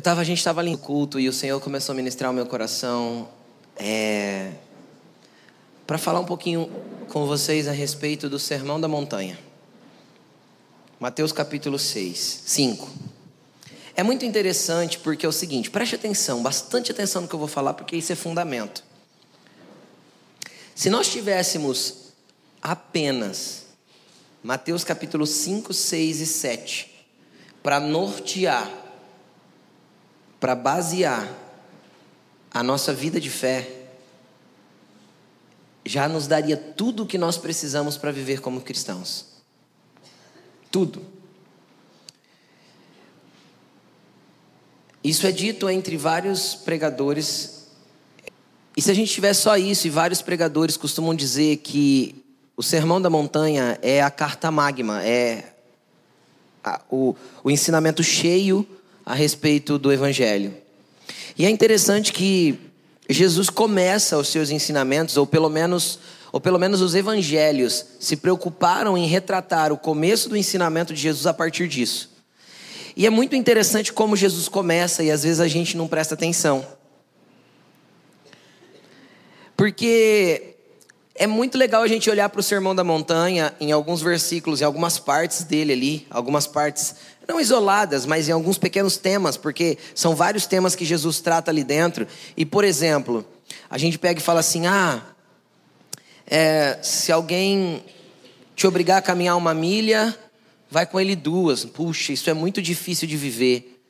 Eu tava, a gente estava ali no culto e o Senhor começou a ministrar o meu coração é, para falar um pouquinho com vocês a respeito do Sermão da Montanha. Mateus capítulo 6, 5. É muito interessante porque é o seguinte, preste atenção, bastante atenção no que eu vou falar, porque isso é fundamento. Se nós tivéssemos apenas Mateus capítulo 5, 6 e 7 para nortear para basear a nossa vida de fé, já nos daria tudo o que nós precisamos para viver como cristãos. Tudo. Isso é dito entre vários pregadores. E se a gente tiver só isso, e vários pregadores costumam dizer que o Sermão da Montanha é a carta magma, é a, o, o ensinamento cheio a respeito do Evangelho. E é interessante que Jesus começa os seus ensinamentos, ou pelo menos, ou pelo menos os evangelhos, se preocuparam em retratar o começo do ensinamento de Jesus a partir disso. E é muito interessante como Jesus começa e às vezes a gente não presta atenção. Porque é muito legal a gente olhar para o Sermão da Montanha em alguns versículos, em algumas partes dele ali, algumas partes não isoladas, mas em alguns pequenos temas, porque são vários temas que Jesus trata ali dentro. E, por exemplo, a gente pega e fala assim: ah, é, se alguém te obrigar a caminhar uma milha, vai com ele duas. Puxa, isso é muito difícil de viver.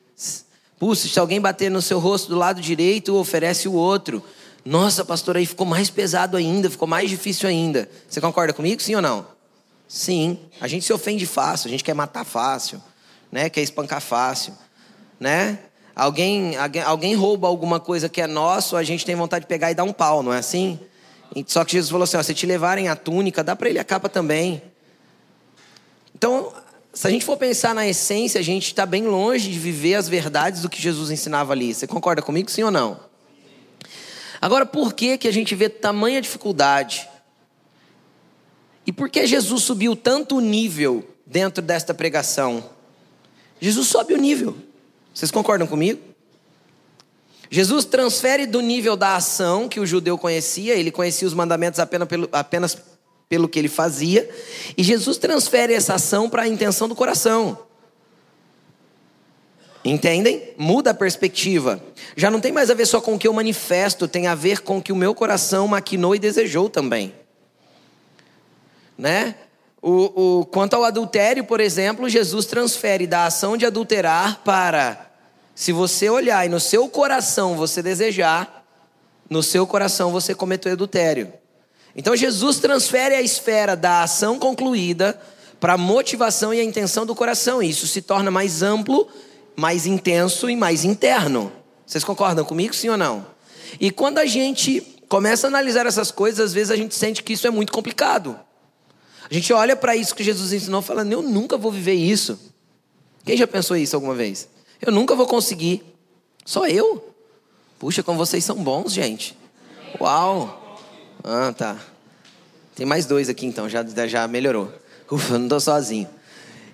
Puxa, se alguém bater no seu rosto do lado direito, oferece o outro. Nossa, pastor, aí ficou mais pesado ainda, ficou mais difícil ainda. Você concorda comigo, sim ou não? Sim. A gente se ofende fácil, a gente quer matar fácil né? Quer espancar fácil, né? Alguém, alguém, alguém rouba alguma coisa que é nosso, a gente tem vontade de pegar e dar um pau, não é assim? Só que Jesus falou assim: ó, se te levarem a túnica, dá para ele a capa também. Então, se a gente for pensar na essência, a gente está bem longe de viver as verdades do que Jesus ensinava ali. Você concorda comigo, sim ou não? Agora, por que, que a gente vê tamanha dificuldade? E por que Jesus subiu tanto o nível dentro desta pregação? Jesus sobe o nível. Vocês concordam comigo? Jesus transfere do nível da ação que o judeu conhecia, ele conhecia os mandamentos apenas pelo, apenas pelo que ele fazia, e Jesus transfere essa ação para a intenção do coração. Entendem? Muda a perspectiva. Já não tem mais a ver só com o que eu manifesto, tem a ver com o que o meu coração maquinou e desejou também. Né? O, o, quanto ao adultério, por exemplo, Jesus transfere da ação de adulterar para, se você olhar e no seu coração você desejar, no seu coração você cometeu adultério. Então Jesus transfere a esfera da ação concluída para a motivação e a intenção do coração. E isso se torna mais amplo, mais intenso e mais interno. Vocês concordam comigo, sim ou não? E quando a gente começa a analisar essas coisas, às vezes a gente sente que isso é muito complicado. A gente olha para isso que Jesus ensinou falando, eu nunca vou viver isso. Quem já pensou isso alguma vez? Eu nunca vou conseguir. Só eu? Puxa, como vocês são bons, gente. Uau. Ah, tá. Tem mais dois aqui então, já, já melhorou. Ufa, não estou sozinho.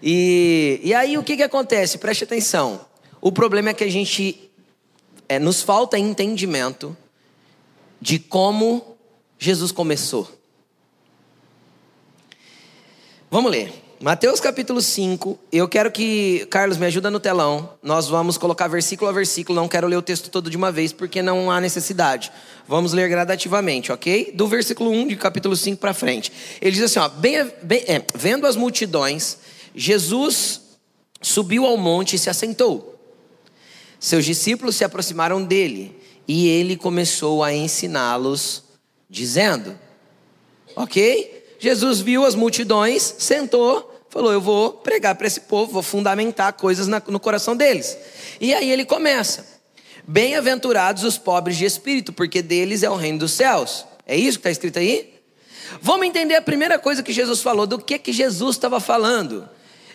E, e aí o que, que acontece? Preste atenção. O problema é que a gente é, nos falta entendimento de como Jesus começou. Vamos ler. Mateus capítulo 5. Eu quero que, Carlos, me ajuda no telão. Nós vamos colocar versículo a versículo. Não quero ler o texto todo de uma vez, porque não há necessidade. Vamos ler gradativamente, ok? Do versículo 1 de capítulo 5 para frente. Ele diz assim: ó, bem, bem, é, vendo as multidões, Jesus subiu ao monte e se assentou. Seus discípulos se aproximaram dele e ele começou a ensiná-los, dizendo: Ok? Jesus viu as multidões, sentou, falou: Eu vou pregar para esse povo, vou fundamentar coisas no coração deles. E aí ele começa: Bem-aventurados os pobres de espírito, porque deles é o reino dos céus. É isso que está escrito aí? Vamos entender a primeira coisa que Jesus falou, do que, que Jesus estava falando.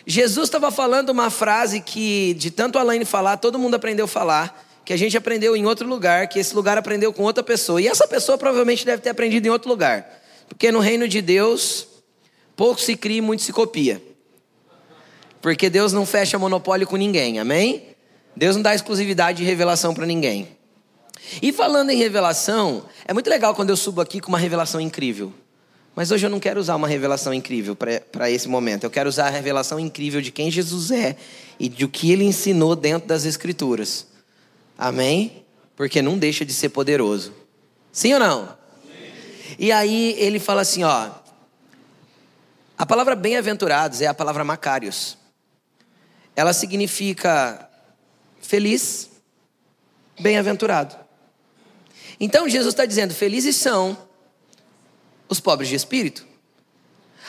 Jesus estava falando uma frase que, de tanto Alain falar, todo mundo aprendeu a falar, que a gente aprendeu em outro lugar, que esse lugar aprendeu com outra pessoa. E essa pessoa provavelmente deve ter aprendido em outro lugar. Porque no reino de Deus, pouco se cria e muito se copia. Porque Deus não fecha monopólio com ninguém, amém? Deus não dá exclusividade de revelação para ninguém. E falando em revelação, é muito legal quando eu subo aqui com uma revelação incrível. Mas hoje eu não quero usar uma revelação incrível para esse momento. Eu quero usar a revelação incrível de quem Jesus é e de o que ele ensinou dentro das Escrituras. Amém? Porque não deixa de ser poderoso. Sim ou não? E aí ele fala assim, ó. A palavra bem-aventurados é a palavra macários. Ela significa feliz, bem-aventurado. Então Jesus está dizendo: felizes são os pobres de espírito.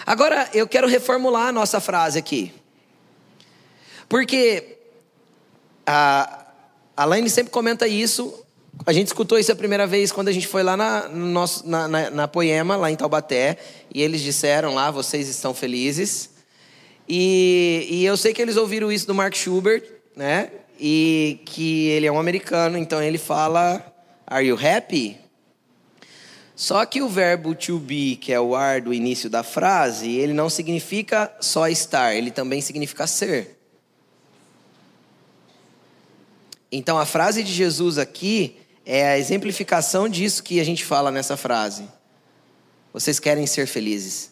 Agora eu quero reformular a nossa frase aqui. Porque a, a Laine sempre comenta isso. A gente escutou isso a primeira vez quando a gente foi lá na, no nosso, na, na, na Poema, lá em Taubaté. E eles disseram lá: vocês estão felizes. E, e eu sei que eles ouviram isso do Mark Schubert, né? E que ele é um americano, então ele fala: Are you happy? Só que o verbo to be, que é o ar do início da frase, ele não significa só estar, ele também significa ser. Então a frase de Jesus aqui é a exemplificação disso que a gente fala nessa frase. Vocês querem ser felizes.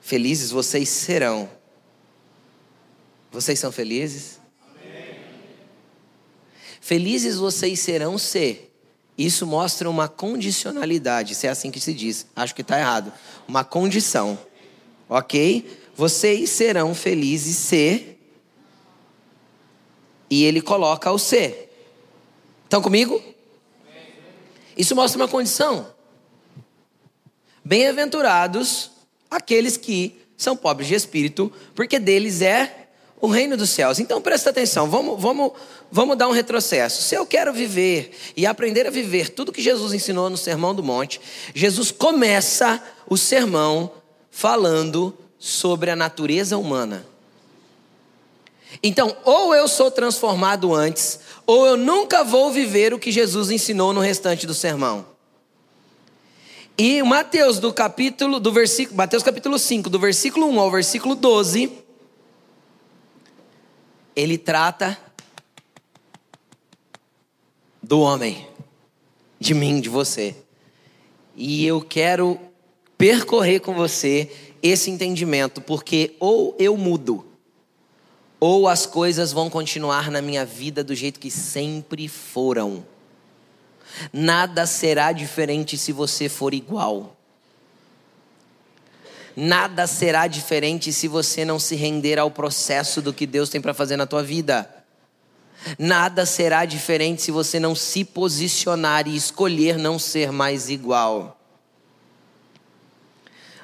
Felizes vocês serão. Vocês são felizes? Amém. Felizes vocês serão se isso mostra uma condicionalidade, se é assim que se diz. Acho que está errado. Uma condição. Ok? Vocês serão felizes se. E ele coloca o se. Estão comigo? Isso mostra uma condição. Bem-aventurados aqueles que são pobres de espírito, porque deles é o reino dos céus. Então presta atenção, vamos, vamos, vamos dar um retrocesso. Se eu quero viver e aprender a viver tudo que Jesus ensinou no Sermão do Monte, Jesus começa o sermão falando sobre a natureza humana. Então, ou eu sou transformado antes, ou eu nunca vou viver o que Jesus ensinou no restante do sermão. E Mateus do capítulo do versículo, Mateus capítulo 5, do versículo 1 ao versículo 12, ele trata do homem, de mim, de você. E eu quero percorrer com você esse entendimento, porque ou eu mudo, ou as coisas vão continuar na minha vida do jeito que sempre foram. Nada será diferente se você for igual. Nada será diferente se você não se render ao processo do que Deus tem para fazer na tua vida. Nada será diferente se você não se posicionar e escolher não ser mais igual.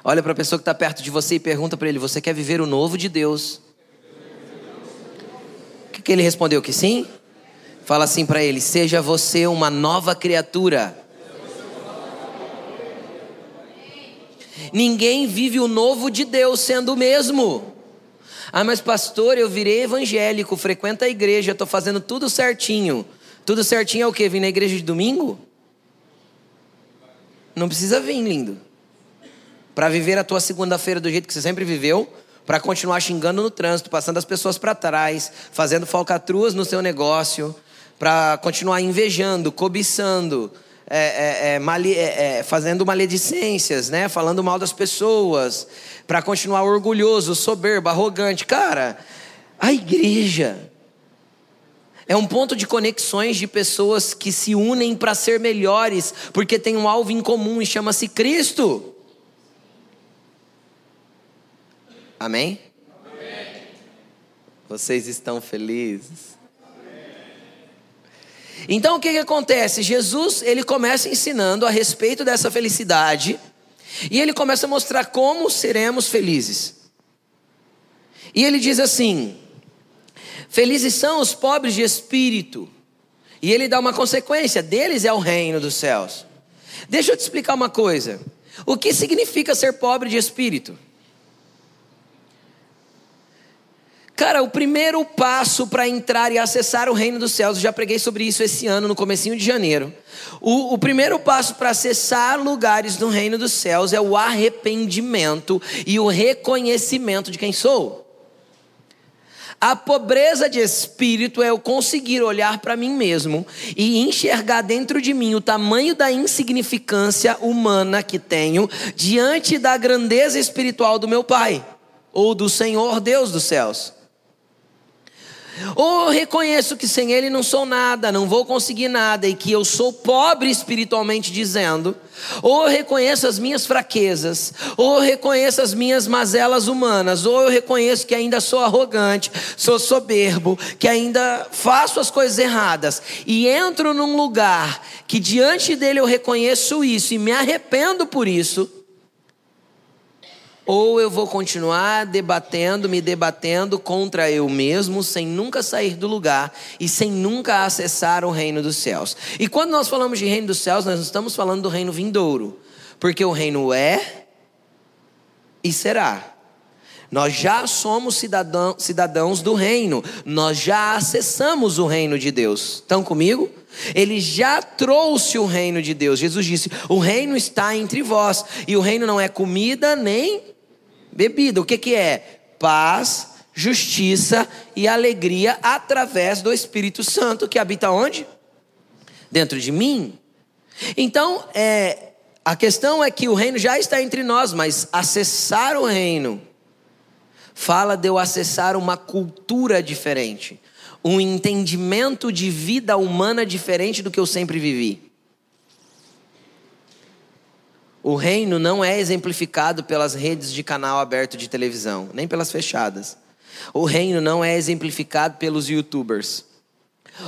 Olha para a pessoa que está perto de você e pergunta para ele: Você quer viver o novo de Deus? Que, que ele respondeu? Que sim? Fala assim para ele: Seja você uma nova criatura. Ninguém vive o novo de Deus sendo o mesmo. Ah, mas pastor, eu virei evangélico, frequento a igreja, estou fazendo tudo certinho. Tudo certinho é o quê? Vim na igreja de domingo? Não precisa vir, lindo. Para viver a tua segunda-feira do jeito que você sempre viveu, para continuar xingando no trânsito, passando as pessoas para trás, fazendo falcatruas no seu negócio, para continuar invejando, cobiçando, é, é, é, é, é, fazendo maledicências, né? falando mal das pessoas, para continuar orgulhoso, soberbo, arrogante. Cara, a igreja é um ponto de conexões de pessoas que se unem para ser melhores, porque tem um alvo em comum e chama-se Cristo. Amém? Amém? Vocês estão felizes? Então o que, que acontece? Jesus ele começa ensinando a respeito dessa felicidade e ele começa a mostrar como seremos felizes. E ele diz assim: Felizes são os pobres de espírito. E ele dá uma consequência: deles é o reino dos céus. Deixa eu te explicar uma coisa. O que significa ser pobre de espírito? Cara, o primeiro passo para entrar e acessar o reino dos céus, eu já preguei sobre isso esse ano, no comecinho de janeiro. O, o primeiro passo para acessar lugares no reino dos céus é o arrependimento e o reconhecimento de quem sou. A pobreza de espírito é eu conseguir olhar para mim mesmo e enxergar dentro de mim o tamanho da insignificância humana que tenho diante da grandeza espiritual do meu Pai ou do Senhor Deus dos céus. Ou reconheço que sem Ele não sou nada, não vou conseguir nada e que eu sou pobre espiritualmente dizendo. Ou eu reconheço as minhas fraquezas, ou eu reconheço as minhas mazelas humanas, ou eu reconheço que ainda sou arrogante, sou soberbo, que ainda faço as coisas erradas e entro num lugar que diante dele eu reconheço isso e me arrependo por isso ou eu vou continuar debatendo, me debatendo contra eu mesmo, sem nunca sair do lugar e sem nunca acessar o reino dos céus. E quando nós falamos de reino dos céus, nós estamos falando do reino vindouro, porque o reino é e será. Nós já somos cidadão, cidadãos do reino, nós já acessamos o reino de Deus. Estão comigo? Ele já trouxe o reino de Deus. Jesus disse: O reino está entre vós, e o reino não é comida nem bebida. O que, que é? Paz, justiça e alegria através do Espírito Santo que habita onde? Dentro de mim. Então, é, a questão é que o reino já está entre nós, mas acessar o reino fala de eu acessar uma cultura diferente, um entendimento de vida humana diferente do que eu sempre vivi. O reino não é exemplificado pelas redes de canal aberto de televisão, nem pelas fechadas. O reino não é exemplificado pelos youtubers.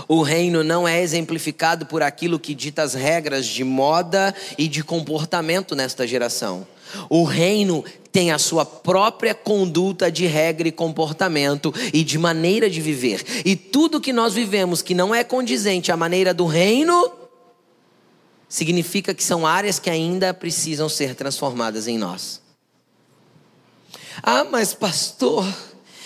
O reino não é exemplificado por aquilo que dita as regras de moda e de comportamento nesta geração. O reino tem a sua própria conduta de regra e comportamento e de maneira de viver. E tudo que nós vivemos que não é condizente à maneira do reino, significa que são áreas que ainda precisam ser transformadas em nós. Ah, mas pastor,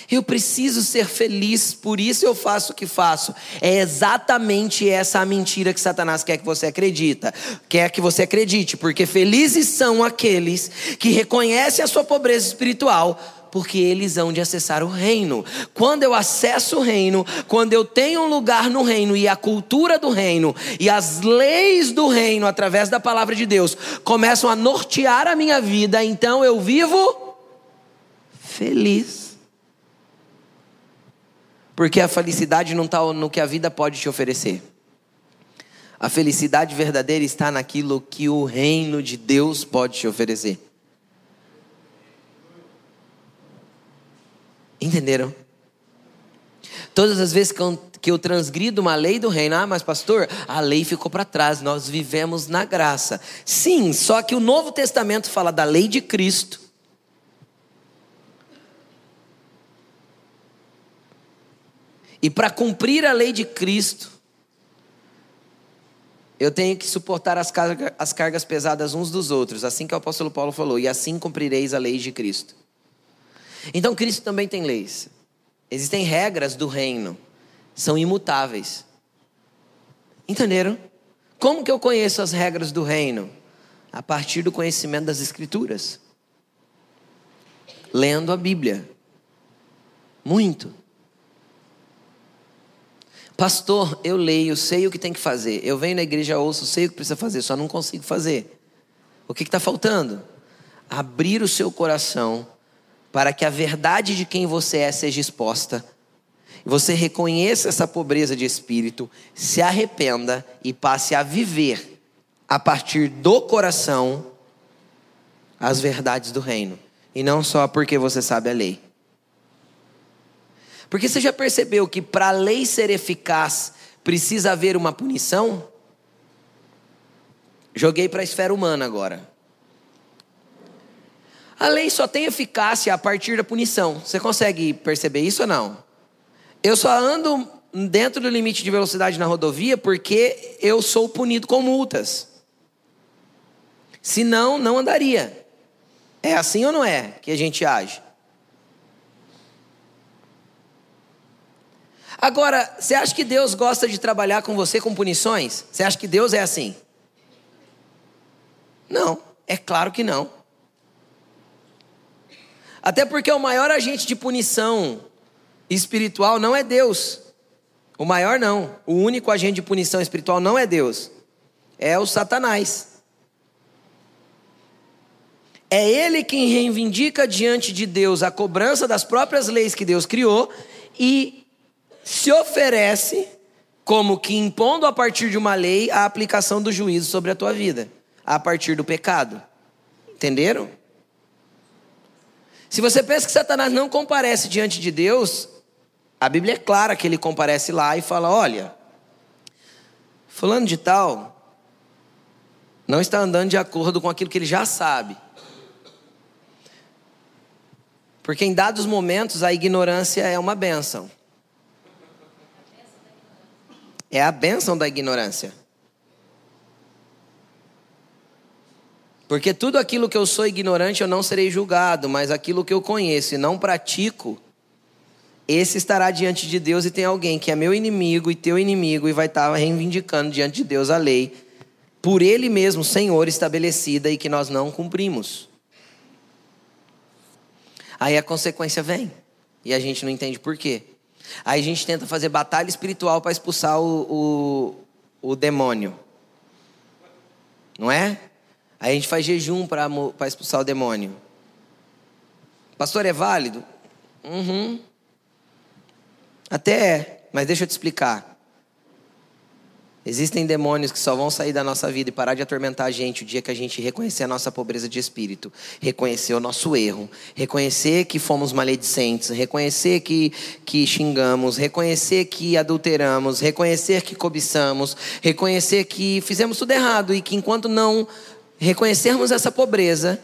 eu preciso ser feliz, por isso eu faço o que faço. É exatamente essa a mentira que Satanás quer que você acredita, quer que você acredite, porque felizes são aqueles que reconhecem a sua pobreza espiritual, porque eles hão de acessar o reino. Quando eu acesso o reino, quando eu tenho um lugar no reino e a cultura do reino e as leis do reino através da palavra de Deus começam a nortear a minha vida, então eu vivo feliz. Porque a felicidade não está no que a vida pode te oferecer. A felicidade verdadeira está naquilo que o reino de Deus pode te oferecer. Entenderam? Todas as vezes que eu, transgrido uma lei do reino, ah, mas pastor, a lei ficou para trás, nós vivemos na graça. Sim, só que o Novo Testamento fala da lei de Cristo. E para cumprir a lei de Cristo, eu tenho que suportar as, carga, as cargas pesadas uns dos outros, assim que o apóstolo Paulo falou, e assim cumprireis a lei de Cristo. Então Cristo também tem leis. Existem regras do reino, são imutáveis. Entenderam? Como que eu conheço as regras do reino? A partir do conhecimento das Escrituras. Lendo a Bíblia. Muito. Pastor, eu leio, sei o que tem que fazer. Eu venho na igreja, ouço, sei o que precisa fazer, só não consigo fazer. O que está faltando? Abrir o seu coração para que a verdade de quem você é seja exposta. Você reconheça essa pobreza de espírito, se arrependa e passe a viver a partir do coração as verdades do reino, e não só porque você sabe a lei. Porque você já percebeu que para a lei ser eficaz precisa haver uma punição? Joguei para a esfera humana agora. A lei só tem eficácia a partir da punição. Você consegue perceber isso ou não? Eu só ando dentro do limite de velocidade na rodovia porque eu sou punido com multas. Senão, não andaria. É assim ou não é que a gente age? Agora, você acha que Deus gosta de trabalhar com você com punições? Você acha que Deus é assim? Não, é claro que não. Até porque o maior agente de punição espiritual não é Deus. O maior não. O único agente de punição espiritual não é Deus. É o Satanás. É ele quem reivindica diante de Deus a cobrança das próprias leis que Deus criou e se oferece como que impondo a partir de uma lei a aplicação do juízo sobre a tua vida, a partir do pecado. Entenderam? Se você pensa que Satanás não comparece diante de Deus, a Bíblia é clara que ele comparece lá e fala: olha, fulano de tal não está andando de acordo com aquilo que ele já sabe. Porque em dados momentos a ignorância é uma bênção. É a bênção da ignorância. Porque tudo aquilo que eu sou ignorante eu não serei julgado, mas aquilo que eu conheço e não pratico, esse estará diante de Deus e tem alguém que é meu inimigo e teu inimigo e vai estar reivindicando diante de Deus a lei, por ele mesmo, Senhor, estabelecida e que nós não cumprimos. Aí a consequência vem. E a gente não entende por quê. Aí a gente tenta fazer batalha espiritual para expulsar o, o, o, demônio. Não é? Aí a gente faz jejum para expulsar o demônio. Pastor, é válido? Uhum. Até é, mas deixa eu te explicar. Existem demônios que só vão sair da nossa vida e parar de atormentar a gente o dia que a gente reconhecer a nossa pobreza de espírito, reconhecer o nosso erro, reconhecer que fomos maledicentes, reconhecer que, que xingamos, reconhecer que adulteramos, reconhecer que cobiçamos, reconhecer que fizemos tudo errado e que enquanto não reconhecermos essa pobreza,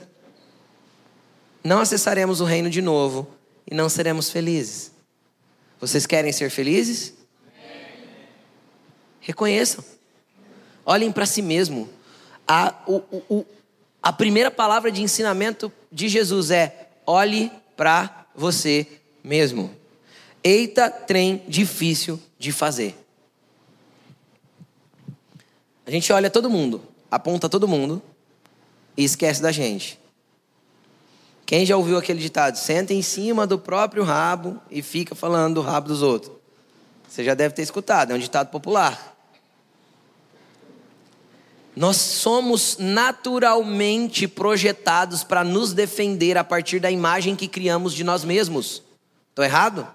não acessaremos o reino de novo e não seremos felizes. Vocês querem ser felizes? Reconheçam. Olhem para si mesmo. A, o, o, a primeira palavra de ensinamento de Jesus é: olhe para você mesmo. Eita, trem difícil de fazer. A gente olha todo mundo, aponta todo mundo e esquece da gente. Quem já ouviu aquele ditado? Senta em cima do próprio rabo e fica falando do rabo dos outros. Você já deve ter escutado, é um ditado popular. Nós somos naturalmente projetados para nos defender a partir da imagem que criamos de nós mesmos. Estou errado?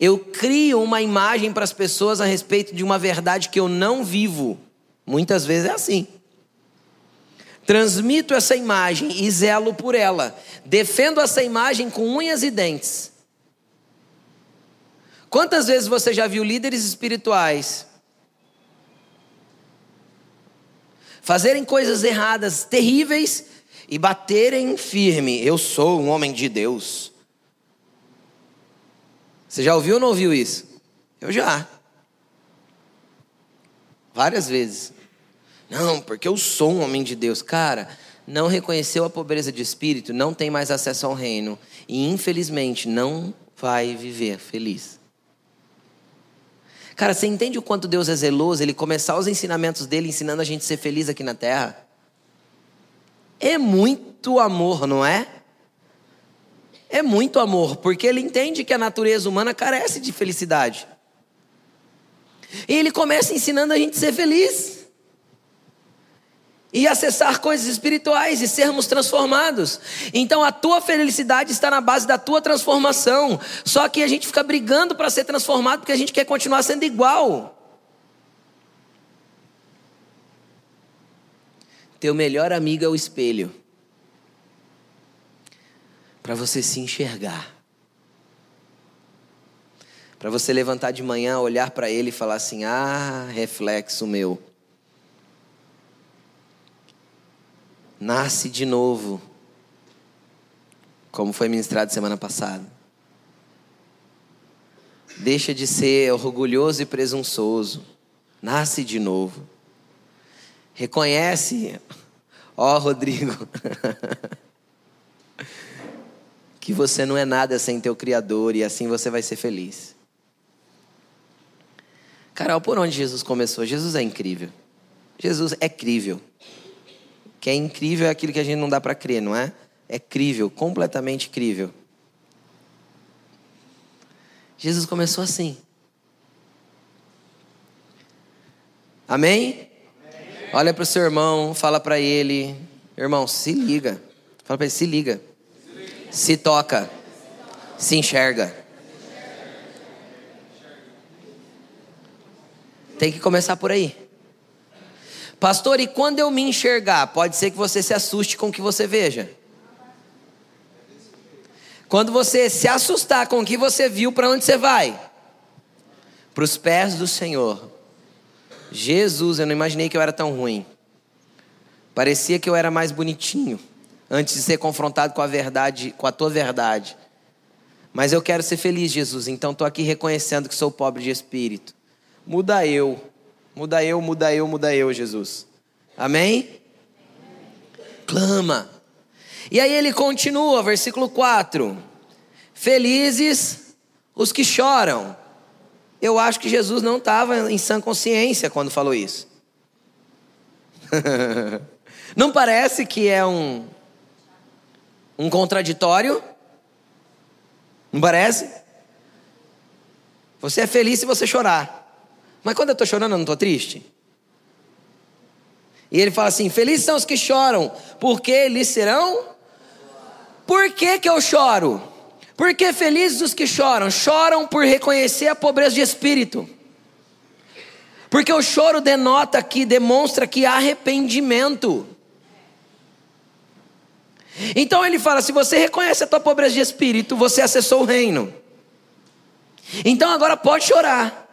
Eu crio uma imagem para as pessoas a respeito de uma verdade que eu não vivo. Muitas vezes é assim. Transmito essa imagem e zelo por ela. Defendo essa imagem com unhas e dentes. Quantas vezes você já viu líderes espirituais fazerem coisas erradas, terríveis, e baterem firme: Eu sou um homem de Deus. Você já ouviu ou não ouviu isso? Eu já. Várias vezes. Não, porque eu sou um homem de Deus. Cara, não reconheceu a pobreza de espírito, não tem mais acesso ao reino. E infelizmente não vai viver feliz. Cara, você entende o quanto Deus é zeloso? Ele começar os ensinamentos dele ensinando a gente a ser feliz aqui na terra? É muito amor, não é? É muito amor, porque ele entende que a natureza humana carece de felicidade. E ele começa ensinando a gente a ser feliz e acessar coisas espirituais e sermos transformados. Então a tua felicidade está na base da tua transformação. Só que a gente fica brigando para ser transformado porque a gente quer continuar sendo igual. Teu melhor amigo é o espelho. Para você se enxergar. Para você levantar de manhã, olhar para ele e falar assim: "Ah, reflexo meu". Nasce de novo, como foi ministrado semana passada. Deixa de ser orgulhoso e presunçoso, nasce de novo. Reconhece, ó Rodrigo, que você não é nada sem teu Criador e assim você vai ser feliz. Carol, por onde Jesus começou? Jesus é incrível. Jesus é crível que é incrível é aquilo que a gente não dá para crer, não é? É crível, completamente crível. Jesus começou assim. Amém? Amém. Olha para o seu irmão, fala para ele, irmão, se liga. Fala para ele, se liga. se liga. Se toca. Se enxerga. Tem que começar por aí. Pastor, e quando eu me enxergar? Pode ser que você se assuste com o que você veja. Quando você se assustar com o que você viu, para onde você vai? Para os pés do Senhor. Jesus, eu não imaginei que eu era tão ruim. Parecia que eu era mais bonitinho antes de ser confrontado com a verdade, com a tua verdade. Mas eu quero ser feliz, Jesus, então estou aqui reconhecendo que sou pobre de espírito. Muda eu, muda eu, muda eu, muda eu, Jesus. Amém? Clama. E aí ele continua, versículo 4: Felizes os que choram. Eu acho que Jesus não estava em sã consciência quando falou isso. não parece que é um, um contraditório? Não parece? Você é feliz se você chorar. Mas quando eu estou chorando, eu não estou triste? E ele fala assim: Felizes são os que choram, porque eles serão. Por que, que eu choro? Porque felizes os que choram, choram por reconhecer a pobreza de espírito. Porque o choro denota que, demonstra que arrependimento. Então ele fala: se você reconhece a tua pobreza de espírito, você acessou o reino. Então agora pode chorar.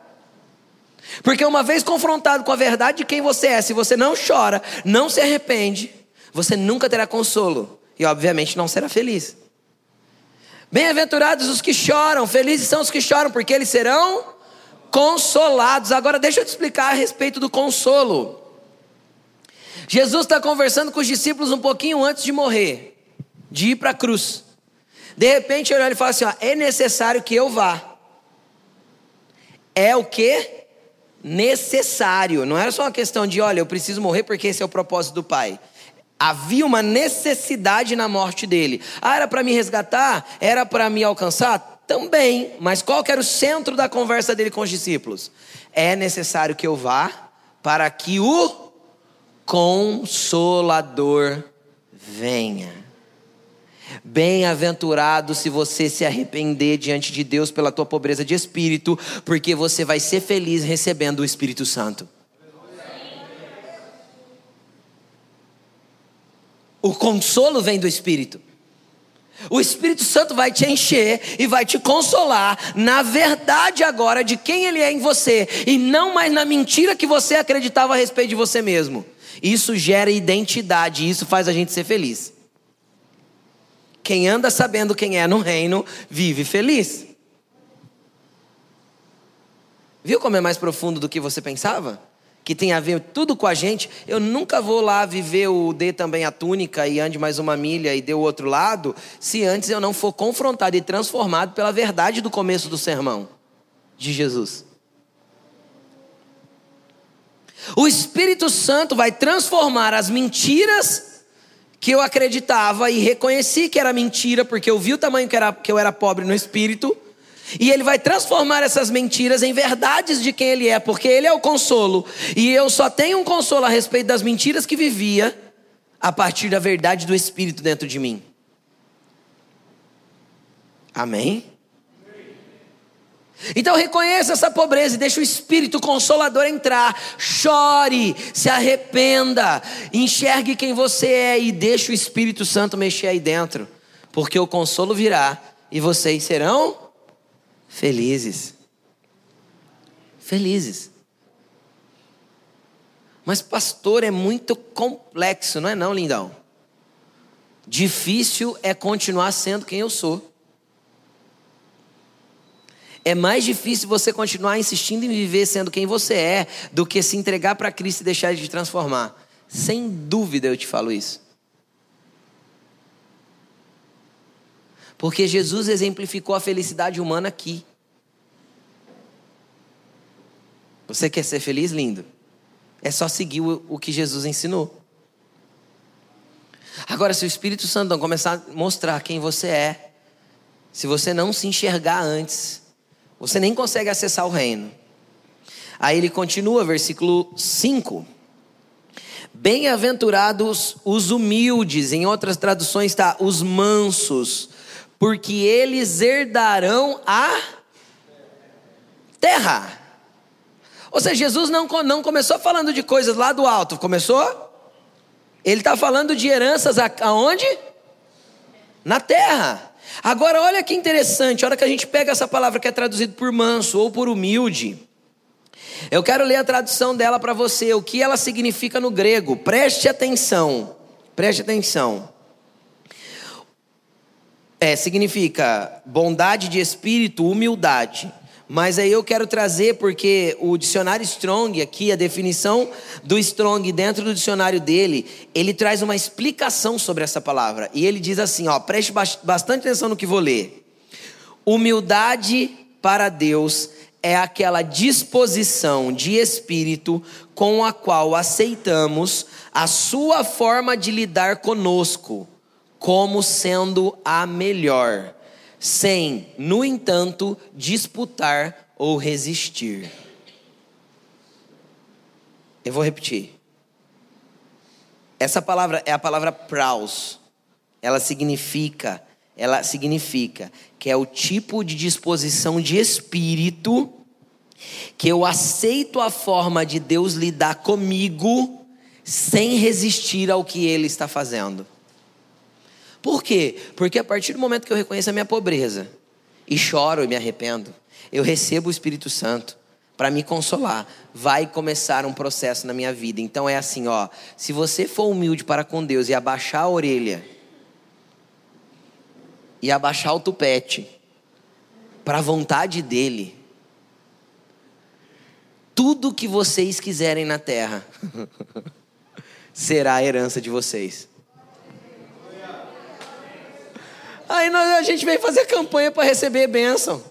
Porque uma vez confrontado com a verdade de quem você é, se você não chora, não se arrepende, você nunca terá consolo e, obviamente, não será feliz. Bem-aventurados os que choram, felizes são os que choram, porque eles serão consolados. Agora, deixa eu te explicar a respeito do consolo. Jesus está conversando com os discípulos um pouquinho antes de morrer, de ir para a cruz. De repente, ele olha e fala assim: ó, é necessário que eu vá. É o que? Necessário. Não era só uma questão de, olha, eu preciso morrer porque esse é o propósito do Pai. Havia uma necessidade na morte dele. Ah, era para me resgatar? Era para me alcançar? Também. Mas qual que era o centro da conversa dele com os discípulos? É necessário que eu vá para que o Consolador venha. Bem-aventurado se você se arrepender diante de Deus pela tua pobreza de espírito, porque você vai ser feliz recebendo o Espírito Santo. O consolo vem do Espírito. O Espírito Santo vai te encher e vai te consolar na verdade agora de quem Ele é em você e não mais na mentira que você acreditava a respeito de você mesmo. Isso gera identidade isso faz a gente ser feliz. Quem anda sabendo quem é no reino, vive feliz. Viu como é mais profundo do que você pensava? Que tem a ver tudo com a gente. Eu nunca vou lá viver o dê também a túnica e ande mais uma milha e dê o outro lado, se antes eu não for confrontado e transformado pela verdade do começo do sermão de Jesus. O Espírito Santo vai transformar as mentiras que eu acreditava e reconheci que era mentira, porque eu vi o tamanho que, era, que eu era pobre no espírito, e ele vai transformar essas mentiras em verdades de quem ele é, porque ele é o consolo, e eu só tenho um consolo a respeito das mentiras que vivia a partir da verdade do espírito dentro de mim. Amém? Então reconheça essa pobreza e deixe o Espírito Consolador entrar. Chore, se arrependa, enxergue quem você é e deixe o Espírito Santo mexer aí dentro. Porque o consolo virá e vocês serão felizes. Felizes. Mas pastor, é muito complexo, não é não, lindão? Difícil é continuar sendo quem eu sou. É mais difícil você continuar insistindo em viver sendo quem você é do que se entregar para Cristo e deixar de te transformar. Sem dúvida eu te falo isso. Porque Jesus exemplificou a felicidade humana aqui. Você quer ser feliz? Lindo. É só seguir o, que Jesus ensinou. Agora, se o Espírito Santo não começar a mostrar quem você é, se você não se enxergar antes, você nem consegue acessar o reino. Aí ele continua, versículo 5. Bem-aventurados os humildes, em outras traduções está os mansos, porque eles herdarão a terra. Ou seja, Jesus não, não começou falando de coisas lá do alto, começou? Ele está falando de heranças aonde? Na terra. Agora, olha que interessante, a hora que a gente pega essa palavra que é traduzida por manso ou por humilde, eu quero ler a tradução dela para você, o que ela significa no grego. Preste atenção. Preste atenção. É, significa bondade de espírito, humildade. Mas aí eu quero trazer, porque o dicionário Strong, aqui, a definição do Strong dentro do dicionário dele, ele traz uma explicação sobre essa palavra. E ele diz assim: ó, preste bastante atenção no que vou ler. Humildade para Deus é aquela disposição de espírito com a qual aceitamos a sua forma de lidar conosco como sendo a melhor, sem, no entanto, disputar ou resistir. Eu vou repetir. Essa palavra é a palavra praus. Ela significa ela significa que é o tipo de disposição de espírito que eu aceito a forma de Deus lidar comigo sem resistir ao que Ele está fazendo. Por quê? Porque a partir do momento que eu reconheço a minha pobreza e choro e me arrependo, eu recebo o Espírito Santo para me consolar. Vai começar um processo na minha vida. Então é assim, ó, se você for humilde para com Deus e abaixar a orelha, e abaixar o tupete para a vontade dele. Tudo que vocês quiserem na terra será a herança de vocês. Aí nós, a gente vem fazer campanha para receber bênção.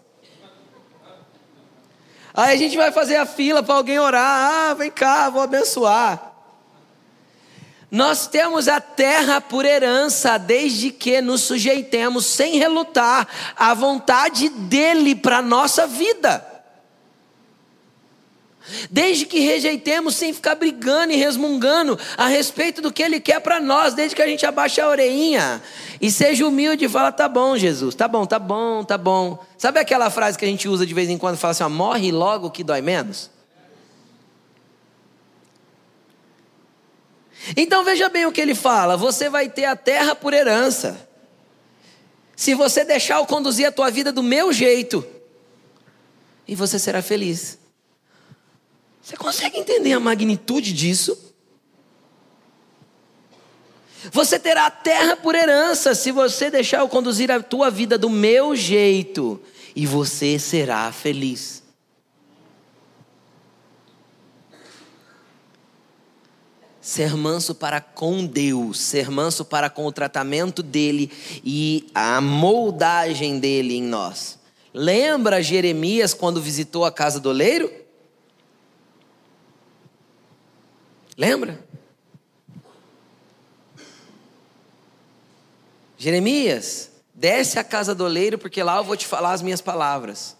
Aí a gente vai fazer a fila para alguém orar. Ah, vem cá, vou abençoar. Nós temos a terra por herança, desde que nos sujeitemos sem relutar à vontade dele para nossa vida. Desde que rejeitemos sem ficar brigando e resmungando a respeito do que Ele quer para nós, desde que a gente abaixe a orelhinha e seja humilde e fala: tá bom, Jesus, tá bom, tá bom, tá bom. Sabe aquela frase que a gente usa de vez em quando, fala assim: ó, morre logo que dói menos? Então veja bem o que ele fala: você vai ter a terra por herança. Se você deixar eu conduzir a tua vida do meu jeito, e você será feliz. Você consegue entender a magnitude disso? Você terá a terra por herança se você deixar eu conduzir a tua vida do meu jeito, e você será feliz. ser manso para com Deus, ser manso para com o tratamento dele e a moldagem dele em nós. Lembra Jeremias quando visitou a casa do oleiro? Lembra? Jeremias, desce à casa do oleiro, porque lá eu vou te falar as minhas palavras.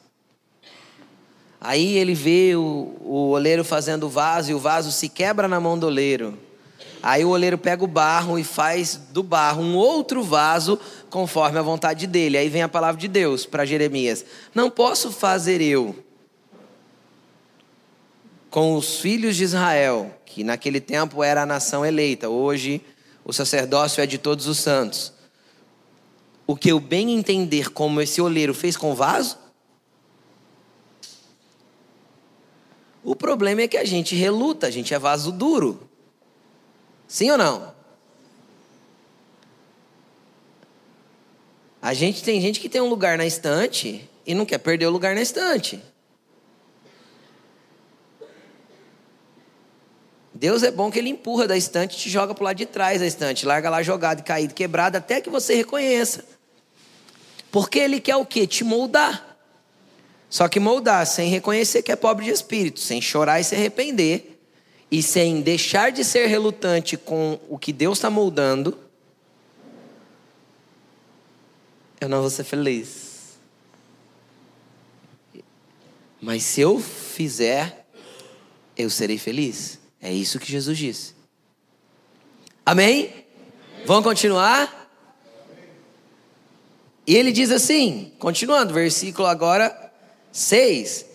Aí ele vê o, o oleiro fazendo o vaso e o vaso se quebra na mão do oleiro. Aí o oleiro pega o barro e faz do barro um outro vaso conforme a vontade dele. Aí vem a palavra de Deus para Jeremias: Não posso fazer eu com os filhos de Israel, que naquele tempo era a nação eleita, hoje o sacerdócio é de todos os santos. O que eu bem entender como esse oleiro fez com o vaso, O problema é que a gente reluta, a gente é vaso duro. Sim ou não? A gente tem gente que tem um lugar na estante e não quer perder o lugar na estante. Deus é bom que ele empurra da estante e te joga para o lado de trás da estante, larga lá jogado, caído, quebrado, até que você reconheça. Porque ele quer o quê? Te moldar. Só que moldar sem reconhecer que é pobre de espírito, sem chorar e se arrepender, e sem deixar de ser relutante com o que Deus está moldando, eu não vou ser feliz. Mas se eu fizer, eu serei feliz. É isso que Jesus disse. Amém? Vamos continuar? E ele diz assim, continuando, versículo agora 6.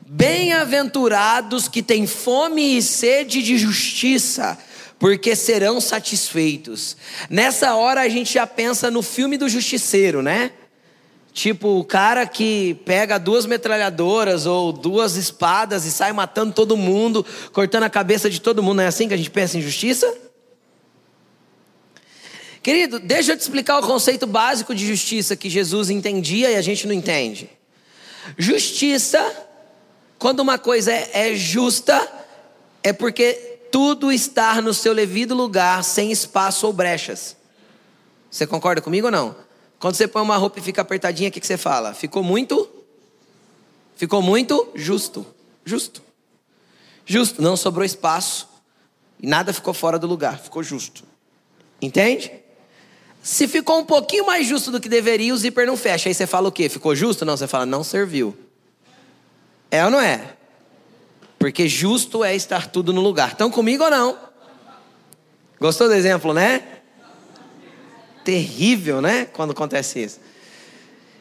Bem-aventurados que têm fome e sede de justiça, porque serão satisfeitos. Nessa hora a gente já pensa no filme do justiceiro, né? Tipo, o cara que pega duas metralhadoras ou duas espadas e sai matando todo mundo, cortando a cabeça de todo mundo. Não é assim que a gente pensa em justiça? Querido, deixa eu te explicar o conceito básico de justiça que Jesus entendia e a gente não entende. Justiça, quando uma coisa é, é justa, é porque tudo está no seu devido lugar, sem espaço ou brechas. Você concorda comigo ou não? Quando você põe uma roupa e fica apertadinha, o que, que você fala? Ficou muito? Ficou muito justo. Justo. Justo. Não sobrou espaço. Nada ficou fora do lugar. Ficou justo. Entende? Se ficou um pouquinho mais justo do que deveria, o zíper não fecha. Aí você fala o quê? Ficou justo? Não, você fala, não serviu. É ou não é? Porque justo é estar tudo no lugar. Estão comigo ou não? Gostou do exemplo, né? Terrível, né? Quando acontece isso.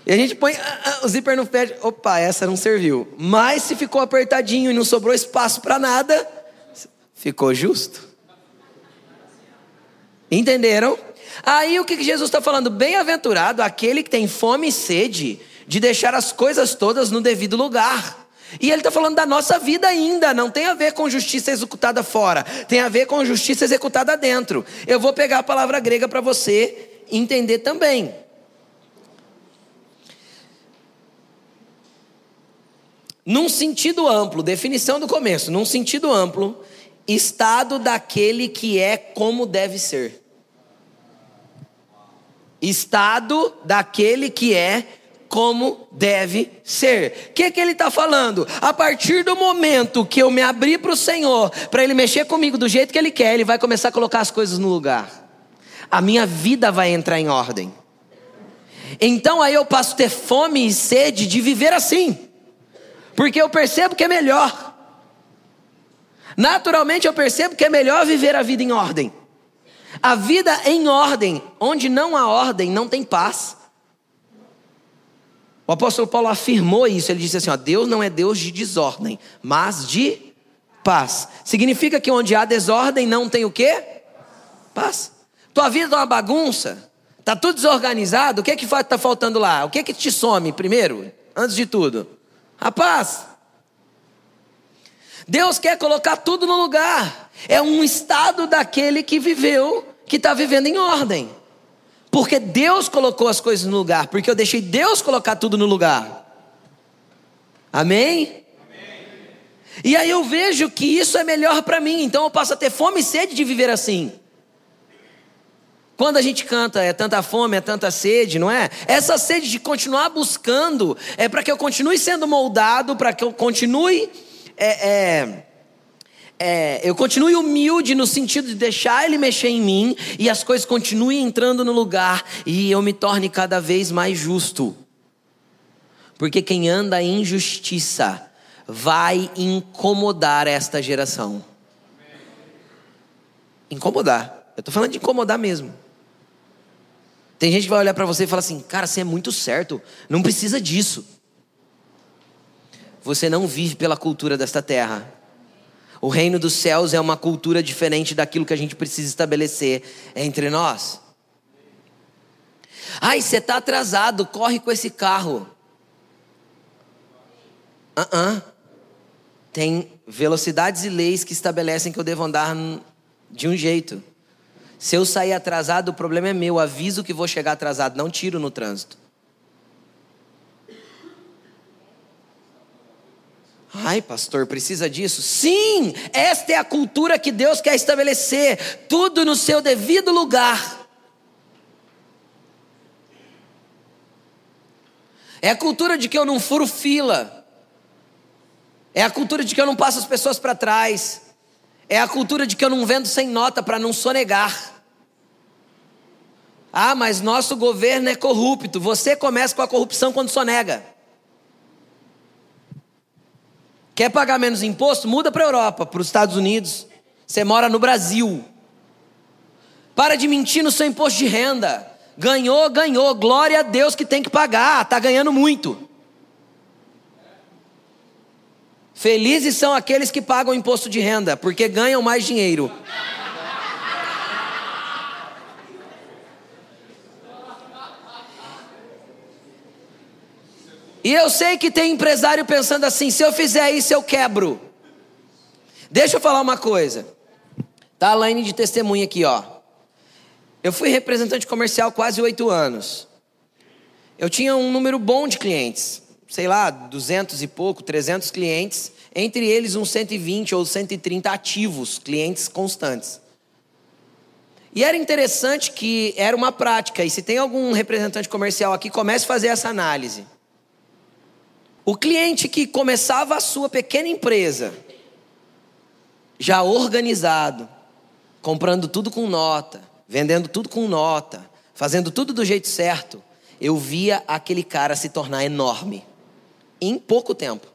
E a gente põe, ah, ah, o zíper não fecha. Opa, essa não serviu. Mas se ficou apertadinho e não sobrou espaço para nada, ficou justo. Entenderam? Aí o que Jesus está falando? Bem-aventurado aquele que tem fome e sede de deixar as coisas todas no devido lugar. E ele está falando da nossa vida ainda, não tem a ver com justiça executada fora, tem a ver com justiça executada dentro. Eu vou pegar a palavra grega para você entender também. Num sentido amplo, definição do começo, num sentido amplo, estado daquele que é como deve ser estado daquele que é como deve ser. O que, que ele está falando? A partir do momento que eu me abrir para o Senhor, para Ele mexer comigo do jeito que Ele quer, Ele vai começar a colocar as coisas no lugar. A minha vida vai entrar em ordem. Então aí eu passo a ter fome e sede de viver assim, porque eu percebo que é melhor. Naturalmente eu percebo que é melhor viver a vida em ordem. A vida em ordem, onde não há ordem, não tem paz. O apóstolo Paulo afirmou isso, ele disse assim: ó, Deus não é Deus de desordem, mas de paz. Significa que onde há desordem não tem o quê? Paz. Tua vida está uma bagunça, está tudo desorganizado, o que é que está faltando lá? O que é que te some primeiro, antes de tudo? A paz. Deus quer colocar tudo no lugar. É um estado daquele que viveu, que está vivendo em ordem. Porque Deus colocou as coisas no lugar, porque eu deixei Deus colocar tudo no lugar. Amém? Amém. E aí eu vejo que isso é melhor para mim, então eu passo a ter fome e sede de viver assim. Quando a gente canta, é tanta fome, é tanta sede, não é? Essa sede de continuar buscando é para que eu continue sendo moldado, para que eu continue é, é, é, eu continue humilde no sentido de deixar Ele mexer em mim e as coisas continuem entrando no lugar e eu me torne cada vez mais justo. Porque quem anda em justiça vai incomodar esta geração. Incomodar. Eu estou falando de incomodar mesmo. Tem gente que vai olhar para você e falar assim: cara, você é muito certo, não precisa disso. Você não vive pela cultura desta terra. O reino dos céus é uma cultura diferente daquilo que a gente precisa estabelecer entre nós. Ai, você está atrasado, corre com esse carro. Uh -uh. Tem velocidades e leis que estabelecem que eu devo andar de um jeito. Se eu sair atrasado, o problema é meu. Aviso que vou chegar atrasado, não tiro no trânsito. Ai, pastor, precisa disso? Sim, esta é a cultura que Deus quer estabelecer, tudo no seu devido lugar. É a cultura de que eu não furo fila. É a cultura de que eu não passo as pessoas para trás. É a cultura de que eu não vendo sem nota para não sonegar. Ah, mas nosso governo é corrupto. Você começa com a corrupção quando sonega. Quer pagar menos imposto? Muda para a Europa, para os Estados Unidos. Você mora no Brasil. Para de mentir no seu imposto de renda. Ganhou, ganhou. Glória a Deus que tem que pagar. Está ganhando muito. Felizes são aqueles que pagam imposto de renda, porque ganham mais dinheiro. E eu sei que tem empresário pensando assim: se eu fizer isso, eu quebro. Deixa eu falar uma coisa. Tá a Laine de testemunha aqui, ó. Eu fui representante comercial quase oito anos. Eu tinha um número bom de clientes, sei lá, 200 e pouco, 300 clientes, entre eles uns 120 ou 130 ativos, clientes constantes. E era interessante que era uma prática, e se tem algum representante comercial aqui, comece a fazer essa análise. O cliente que começava a sua pequena empresa, já organizado, comprando tudo com nota, vendendo tudo com nota, fazendo tudo do jeito certo, eu via aquele cara se tornar enorme em pouco tempo.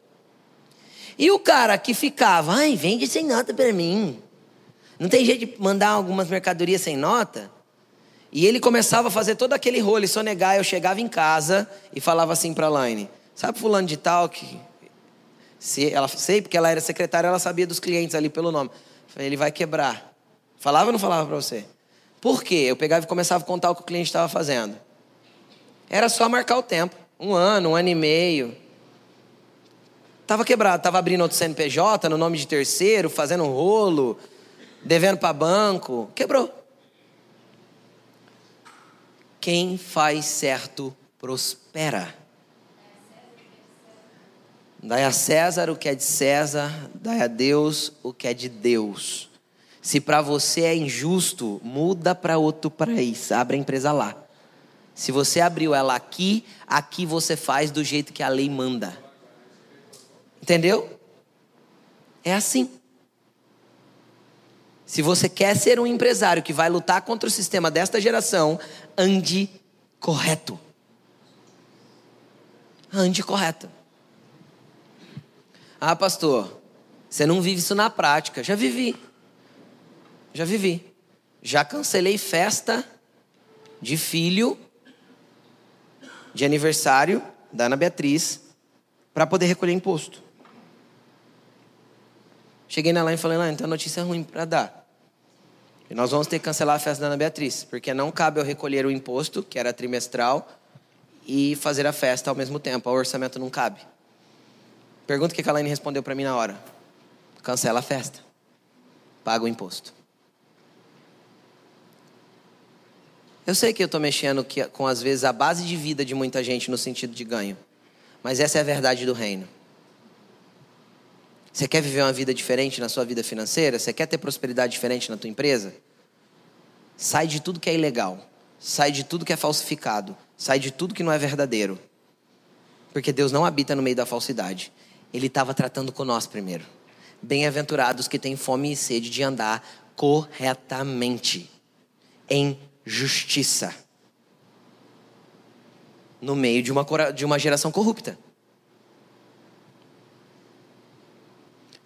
E o cara que ficava, ai, vende sem nota para mim. Não tem jeito de mandar algumas mercadorias sem nota? E ele começava a fazer todo aquele rolo e sonegar. Eu chegava em casa e falava assim para a Laine: Sabe fulano de tal que se ela sei porque ela era secretária, ela sabia dos clientes ali pelo nome. Falei, ele vai quebrar. Falava ou não falava para você? Por quê? Eu pegava e começava a contar o que o cliente estava fazendo. Era só marcar o tempo, um ano, um ano e meio. Tava quebrado, tava abrindo outro CNPJ no nome de terceiro, fazendo rolo, devendo para banco, quebrou. Quem faz certo prospera. Dai a César o que é de César, dai a Deus o que é de Deus. Se para você é injusto, muda para outro país, abre a empresa lá. Se você abriu ela aqui, aqui você faz do jeito que a lei manda. Entendeu? É assim. Se você quer ser um empresário que vai lutar contra o sistema desta geração, ande correto. Ande correto. Ah, pastor, você não vive isso na prática. Já vivi. Já vivi. Já cancelei festa de filho de aniversário da Ana Beatriz para poder recolher imposto. Cheguei na lá e falei, não, então notícia ruim para dar. E nós vamos ter que cancelar a festa da Ana Beatriz, porque não cabe eu recolher o imposto, que era trimestral, e fazer a festa ao mesmo tempo. O orçamento não cabe. Pergunta o que a Laine respondeu para mim na hora. Cancela a festa. Paga o imposto. Eu sei que eu estou mexendo com, às vezes, a base de vida de muita gente no sentido de ganho. Mas essa é a verdade do reino. Você quer viver uma vida diferente na sua vida financeira? Você quer ter prosperidade diferente na tua empresa? Sai de tudo que é ilegal. Sai de tudo que é falsificado. Sai de tudo que não é verdadeiro. Porque Deus não habita no meio da falsidade. Ele estava tratando com nós primeiro. Bem-aventurados que têm fome e sede de andar corretamente, em justiça, no meio de uma, de uma geração corrupta.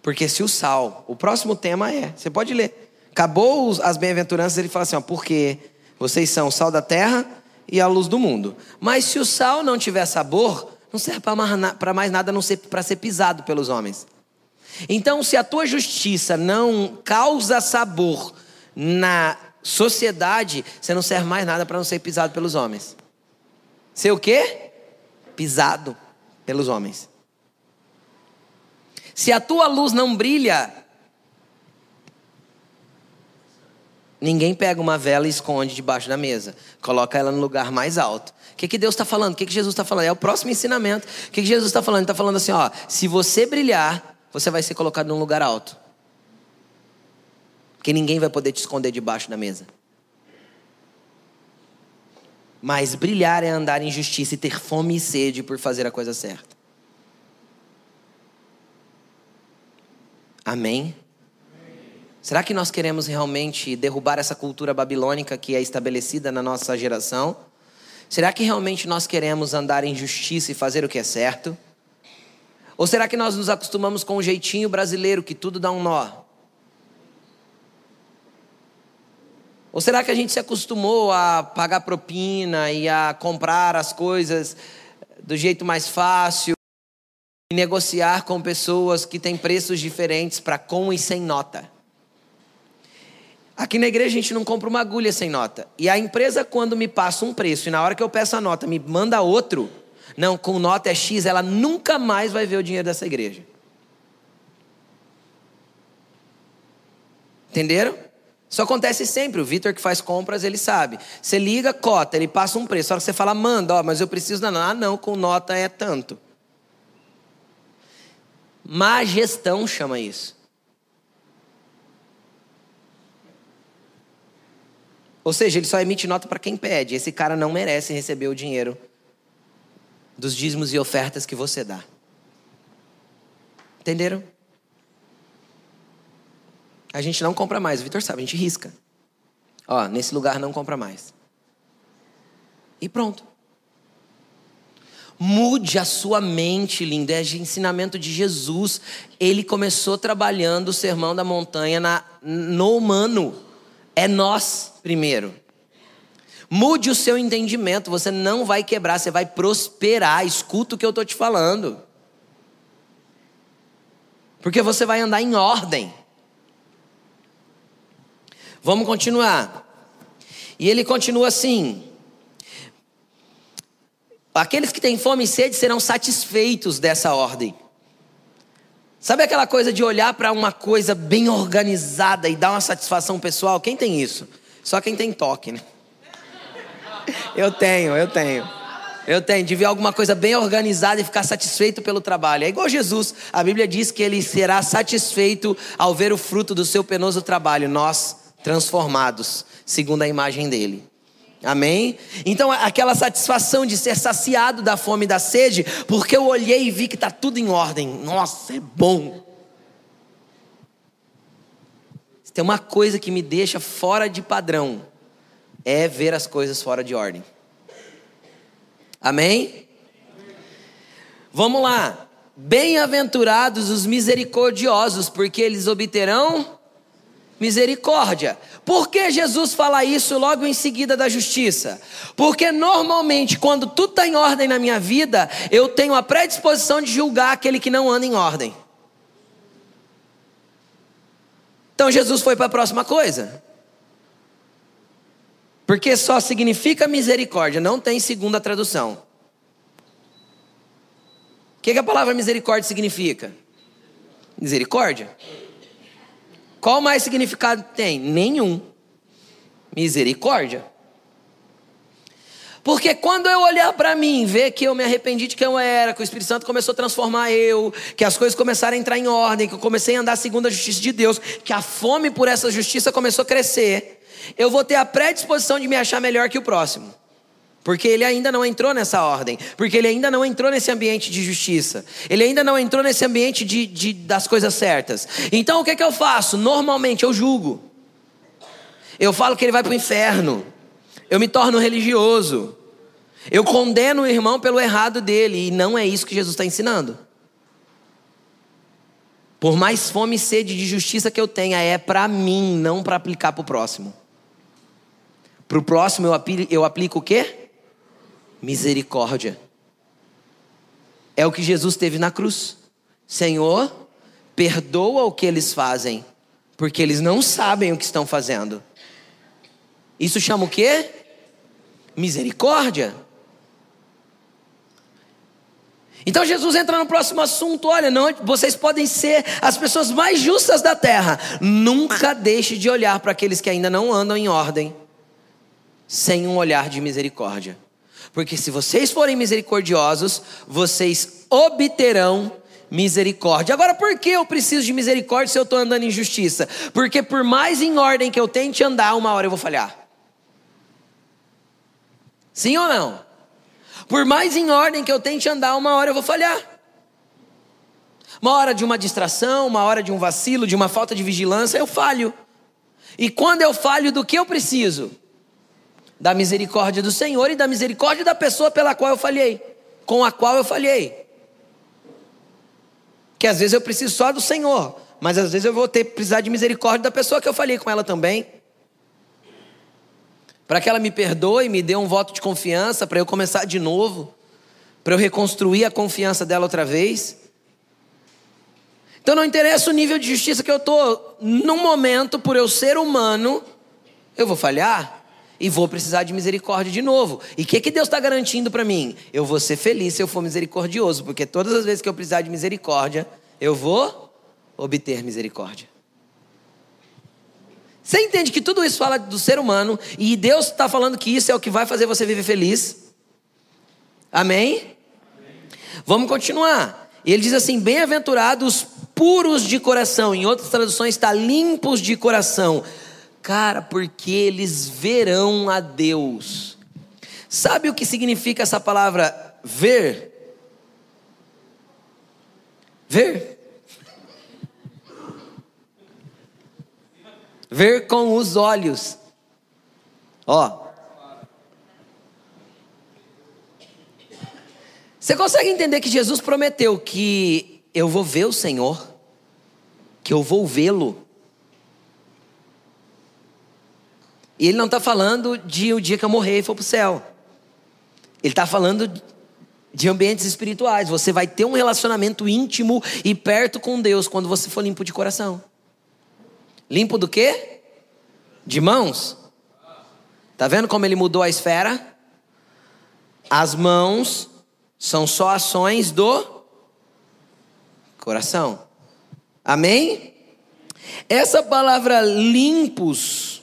Porque se o sal, o próximo tema é, você pode ler. Acabou as bem-aventuranças, ele fala assim, ó, porque vocês são o sal da terra e a luz do mundo. Mas se o sal não tiver sabor, não serve para mais nada não ser para ser pisado pelos homens. Então, se a tua justiça não causa sabor na sociedade, você não serve mais nada para não ser pisado pelos homens. Ser o quê? Pisado pelos homens. Se a tua luz não brilha, ninguém pega uma vela e esconde debaixo da mesa. Coloca ela no lugar mais alto. Que, que Deus está falando? O que, que Jesus está falando? É o próximo ensinamento. O que, que Jesus está falando? Ele está falando assim: ó, se você brilhar, você vai ser colocado num lugar alto. Porque ninguém vai poder te esconder debaixo da mesa. Mas brilhar é andar em justiça e ter fome e sede por fazer a coisa certa. Amém? Será que nós queremos realmente derrubar essa cultura babilônica que é estabelecida na nossa geração? Será que realmente nós queremos andar em justiça e fazer o que é certo? Ou será que nós nos acostumamos com o jeitinho brasileiro que tudo dá um nó? Ou será que a gente se acostumou a pagar propina e a comprar as coisas do jeito mais fácil e negociar com pessoas que têm preços diferentes para com e sem nota? Aqui na igreja a gente não compra uma agulha sem nota. E a empresa, quando me passa um preço e na hora que eu peço a nota me manda outro, não, com nota é X, ela nunca mais vai ver o dinheiro dessa igreja. Entenderam? Isso acontece sempre. O Vitor que faz compras, ele sabe. Você liga, cota, ele passa um preço. A hora que você fala, manda, ó, mas eu preciso nota. Ah, não, com nota é tanto. Má gestão chama isso. Ou seja, ele só emite nota para quem pede. Esse cara não merece receber o dinheiro dos dízimos e ofertas que você dá. Entenderam? A gente não compra mais, o Vitor sabe, a gente risca. Ó, nesse lugar não compra mais. E pronto. Mude a sua mente, lindo. É ensinamento de Jesus. Ele começou trabalhando o sermão da montanha na, no humano. É nós primeiro. Mude o seu entendimento, você não vai quebrar, você vai prosperar. Escuta o que eu estou te falando. Porque você vai andar em ordem. Vamos continuar. E ele continua assim: Aqueles que têm fome e sede serão satisfeitos dessa ordem. Sabe aquela coisa de olhar para uma coisa bem organizada e dar uma satisfação pessoal? Quem tem isso? Só quem tem toque, né? Eu tenho, eu tenho. Eu tenho, de ver alguma coisa bem organizada e ficar satisfeito pelo trabalho. É igual Jesus. A Bíblia diz que ele será satisfeito ao ver o fruto do seu penoso trabalho. Nós, transformados, segundo a imagem dele. Amém? Então, aquela satisfação de ser saciado da fome e da sede, porque eu olhei e vi que está tudo em ordem. Nossa, é bom. Tem uma coisa que me deixa fora de padrão é ver as coisas fora de ordem. Amém? Vamos lá. Bem-aventurados os misericordiosos, porque eles obterão misericórdia. Por que Jesus fala isso logo em seguida da justiça? Porque normalmente, quando tudo está em ordem na minha vida, eu tenho a predisposição de julgar aquele que não anda em ordem. Então Jesus foi para a próxima coisa. Porque só significa misericórdia, não tem segunda tradução. O que, que a palavra misericórdia significa? Misericórdia. Qual mais significado tem? Nenhum. Misericórdia. Porque quando eu olhar para mim, ver que eu me arrependi de quem eu era, que o Espírito Santo começou a transformar eu, que as coisas começaram a entrar em ordem, que eu comecei a andar segundo a justiça de Deus, que a fome por essa justiça começou a crescer, eu vou ter a predisposição de me achar melhor que o próximo. Porque ele ainda não entrou nessa ordem, porque ele ainda não entrou nesse ambiente de justiça, ele ainda não entrou nesse ambiente de, de das coisas certas. Então o que, é que eu faço? Normalmente eu julgo, eu falo que ele vai para o inferno, eu me torno religioso, eu condeno o irmão pelo errado dele, e não é isso que Jesus está ensinando. Por mais fome e sede de justiça que eu tenha, é para mim, não para aplicar para o próximo. Para o próximo eu aplico, eu aplico o quê? Misericórdia. É o que Jesus teve na cruz. Senhor, perdoa o que eles fazem, porque eles não sabem o que estão fazendo. Isso chama o quê? Misericórdia. Então Jesus entra no próximo assunto. Olha, não, vocês podem ser as pessoas mais justas da terra. Nunca deixe de olhar para aqueles que ainda não andam em ordem sem um olhar de misericórdia. Porque se vocês forem misericordiosos, vocês obterão misericórdia. Agora, por que eu preciso de misericórdia se eu estou andando em justiça? Porque por mais em ordem que eu tente andar, uma hora eu vou falhar. Sim ou não? Por mais em ordem que eu tente andar, uma hora eu vou falhar. Uma hora de uma distração, uma hora de um vacilo, de uma falta de vigilância, eu falho. E quando eu falho, do que eu preciso? Da misericórdia do Senhor e da misericórdia da pessoa pela qual eu falhei, com a qual eu falhei. que às vezes eu preciso só do Senhor, mas às vezes eu vou ter precisar de misericórdia da pessoa que eu falei com ela também. Para que ela me perdoe, me dê um voto de confiança, para eu começar de novo, para eu reconstruir a confiança dela outra vez. Então não interessa o nível de justiça que eu estou, num momento, por eu ser humano, eu vou falhar e vou precisar de misericórdia de novo. E o que, que Deus está garantindo para mim? Eu vou ser feliz se eu for misericordioso, porque todas as vezes que eu precisar de misericórdia, eu vou obter misericórdia. Você entende que tudo isso fala do ser humano e Deus está falando que isso é o que vai fazer você viver feliz? Amém? Amém. Vamos continuar. Ele diz assim: Bem-aventurados puros de coração. Em outras traduções está limpos de coração. Cara, porque eles verão a Deus. Sabe o que significa essa palavra ver? Ver. Ver com os olhos. Ó. Você consegue entender que Jesus prometeu que eu vou ver o Senhor, que eu vou vê-lo. E ele não está falando de o dia que eu morrer e for para o céu. Ele está falando de ambientes espirituais. Você vai ter um relacionamento íntimo e perto com Deus quando você for limpo de coração. Limpo do quê? De mãos. Tá vendo como ele mudou a esfera? As mãos são só ações do Coração. Amém? Essa palavra limpos,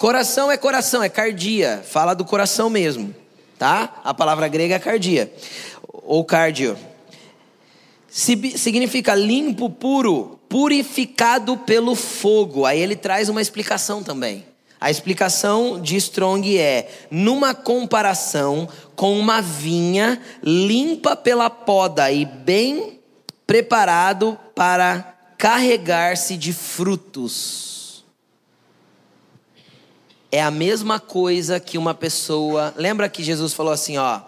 coração é coração, é cardia, fala do coração mesmo, tá? A palavra grega é cardia, ou cardio. Significa limpo, puro, purificado pelo fogo. Aí ele traz uma explicação também. A explicação de Strong é: numa comparação com uma vinha limpa pela poda e bem preparado para carregar-se de frutos. É a mesma coisa que uma pessoa. Lembra que Jesus falou assim, ó.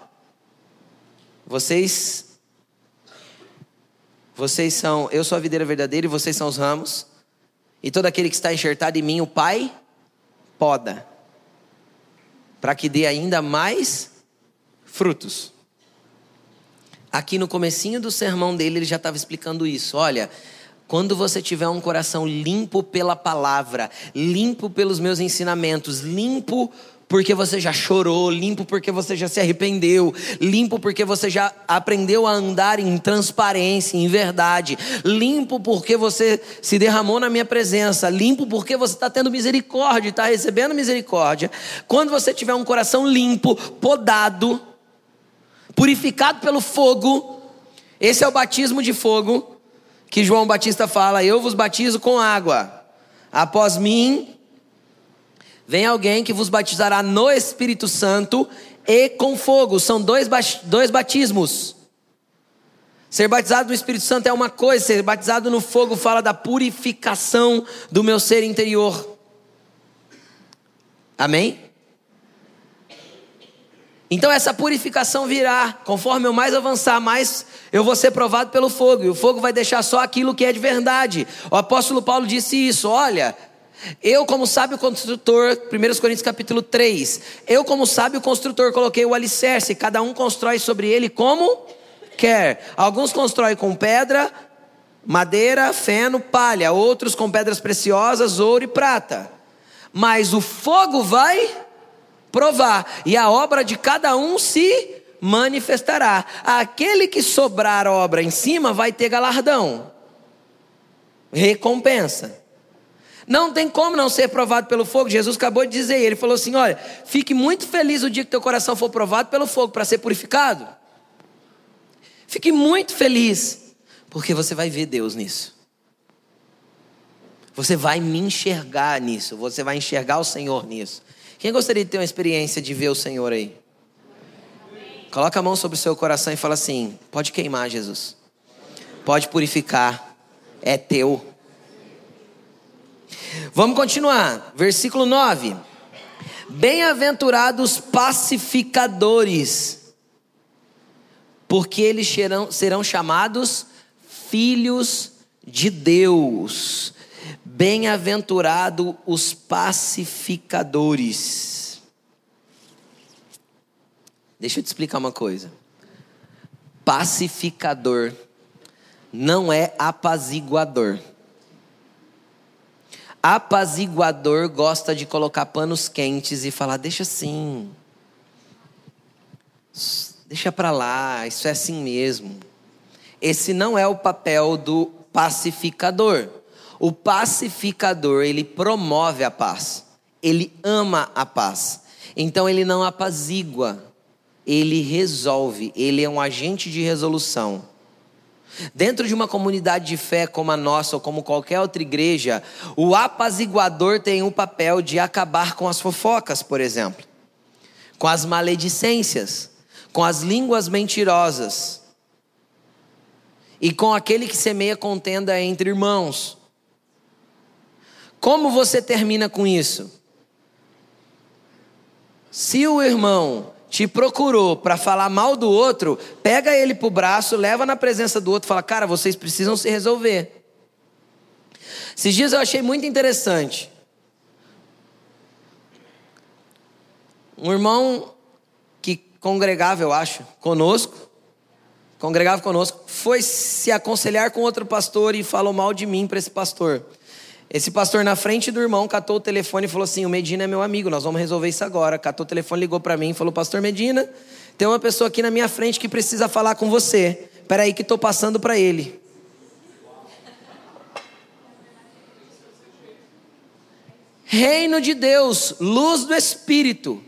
Vocês vocês são, eu sou a videira verdadeira e vocês são os ramos. E todo aquele que está enxertado em mim, o Pai poda, para que dê ainda mais frutos. Aqui no comecinho do sermão dele, ele já estava explicando isso. Olha, quando você tiver um coração limpo pela palavra, limpo pelos meus ensinamentos, limpo porque você já chorou, limpo porque você já se arrependeu, limpo porque você já aprendeu a andar em transparência, em verdade, limpo porque você se derramou na minha presença, limpo porque você está tendo misericórdia, está recebendo misericórdia. Quando você tiver um coração limpo, podado, purificado pelo fogo. Esse é o batismo de fogo que João Batista fala: Eu vos batizo com água. Após mim, vem alguém que vos batizará no Espírito Santo e com fogo. São dois, dois batismos. Ser batizado no Espírito Santo é uma coisa, ser batizado no fogo fala da purificação do meu ser interior. Amém? Então essa purificação virá, conforme eu mais avançar, mais eu vou ser provado pelo fogo, e o fogo vai deixar só aquilo que é de verdade. O apóstolo Paulo disse isso: olha, eu, como sábio construtor, 1 Coríntios capítulo 3, eu, como sábio construtor, coloquei o alicerce, cada um constrói sobre ele como quer. Alguns constroem com pedra, madeira, feno, palha, outros com pedras preciosas, ouro e prata. Mas o fogo vai provar, e a obra de cada um se manifestará. Aquele que sobrar obra em cima vai ter galardão, recompensa. Não tem como não ser provado pelo fogo. Jesus acabou de dizer, ele falou assim: olha, fique muito feliz o dia que teu coração for provado pelo fogo para ser purificado. Fique muito feliz, porque você vai ver Deus nisso. Você vai me enxergar nisso, você vai enxergar o Senhor nisso. Quem gostaria de ter uma experiência de ver o Senhor aí? Coloca a mão sobre o seu coração e fala assim: pode queimar, Jesus. Pode purificar. É teu. Vamos continuar. Versículo 9. Bem-aventurados pacificadores, porque eles serão, serão chamados filhos de Deus. Bem-aventurado os pacificadores. Deixa eu te explicar uma coisa. Pacificador não é apaziguador. Apaziguador gosta de colocar panos quentes e falar: deixa assim, deixa para lá, isso é assim mesmo. Esse não é o papel do pacificador. O pacificador, ele promove a paz, ele ama a paz. Então ele não apazigua, ele resolve, ele é um agente de resolução. Dentro de uma comunidade de fé como a nossa ou como qualquer outra igreja, o apaziguador tem o papel de acabar com as fofocas, por exemplo, com as maledicências, com as línguas mentirosas e com aquele que semeia contenda entre irmãos. Como você termina com isso? Se o irmão te procurou para falar mal do outro, pega ele pro braço, leva na presença do outro, fala: "Cara, vocês precisam se resolver". Esses dias eu achei muito interessante. Um irmão que congregava, eu acho, conosco, congregava conosco, foi se aconselhar com outro pastor e falou mal de mim para esse pastor. Esse pastor na frente do irmão catou o telefone e falou assim: "O Medina é meu amigo, nós vamos resolver isso agora". Catou o telefone, ligou para mim e falou: "Pastor Medina, tem uma pessoa aqui na minha frente que precisa falar com você. Espera aí que estou passando para ele". Reino de Deus, luz do Espírito,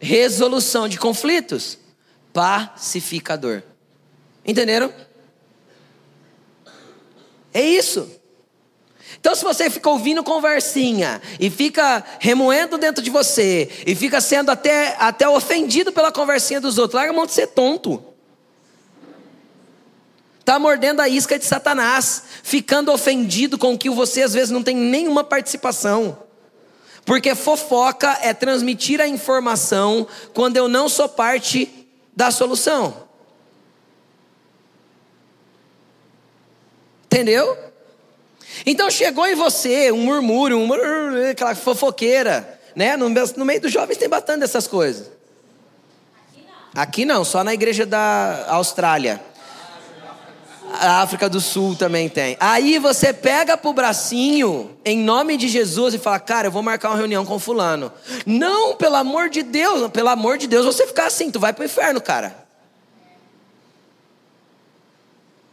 resolução de conflitos, pacificador. Entenderam? É isso. Então, se você fica ouvindo conversinha e fica remoendo dentro de você e fica sendo até, até ofendido pela conversinha dos outros, larga a mão de ser tonto. Está mordendo a isca de Satanás, ficando ofendido com o que você às vezes não tem nenhuma participação. Porque fofoca é transmitir a informação quando eu não sou parte da solução. Entendeu? Então chegou em você um murmúrio, um aquela fofoqueira, né? No, no meio dos jovens tem bastante dessas coisas. Aqui não, só na igreja da Austrália. A África do Sul também tem. Aí você pega pro bracinho, em nome de Jesus, e fala: Cara, eu vou marcar uma reunião com Fulano. Não, pelo amor de Deus, pelo amor de Deus, você ficar assim, tu vai pro inferno, cara.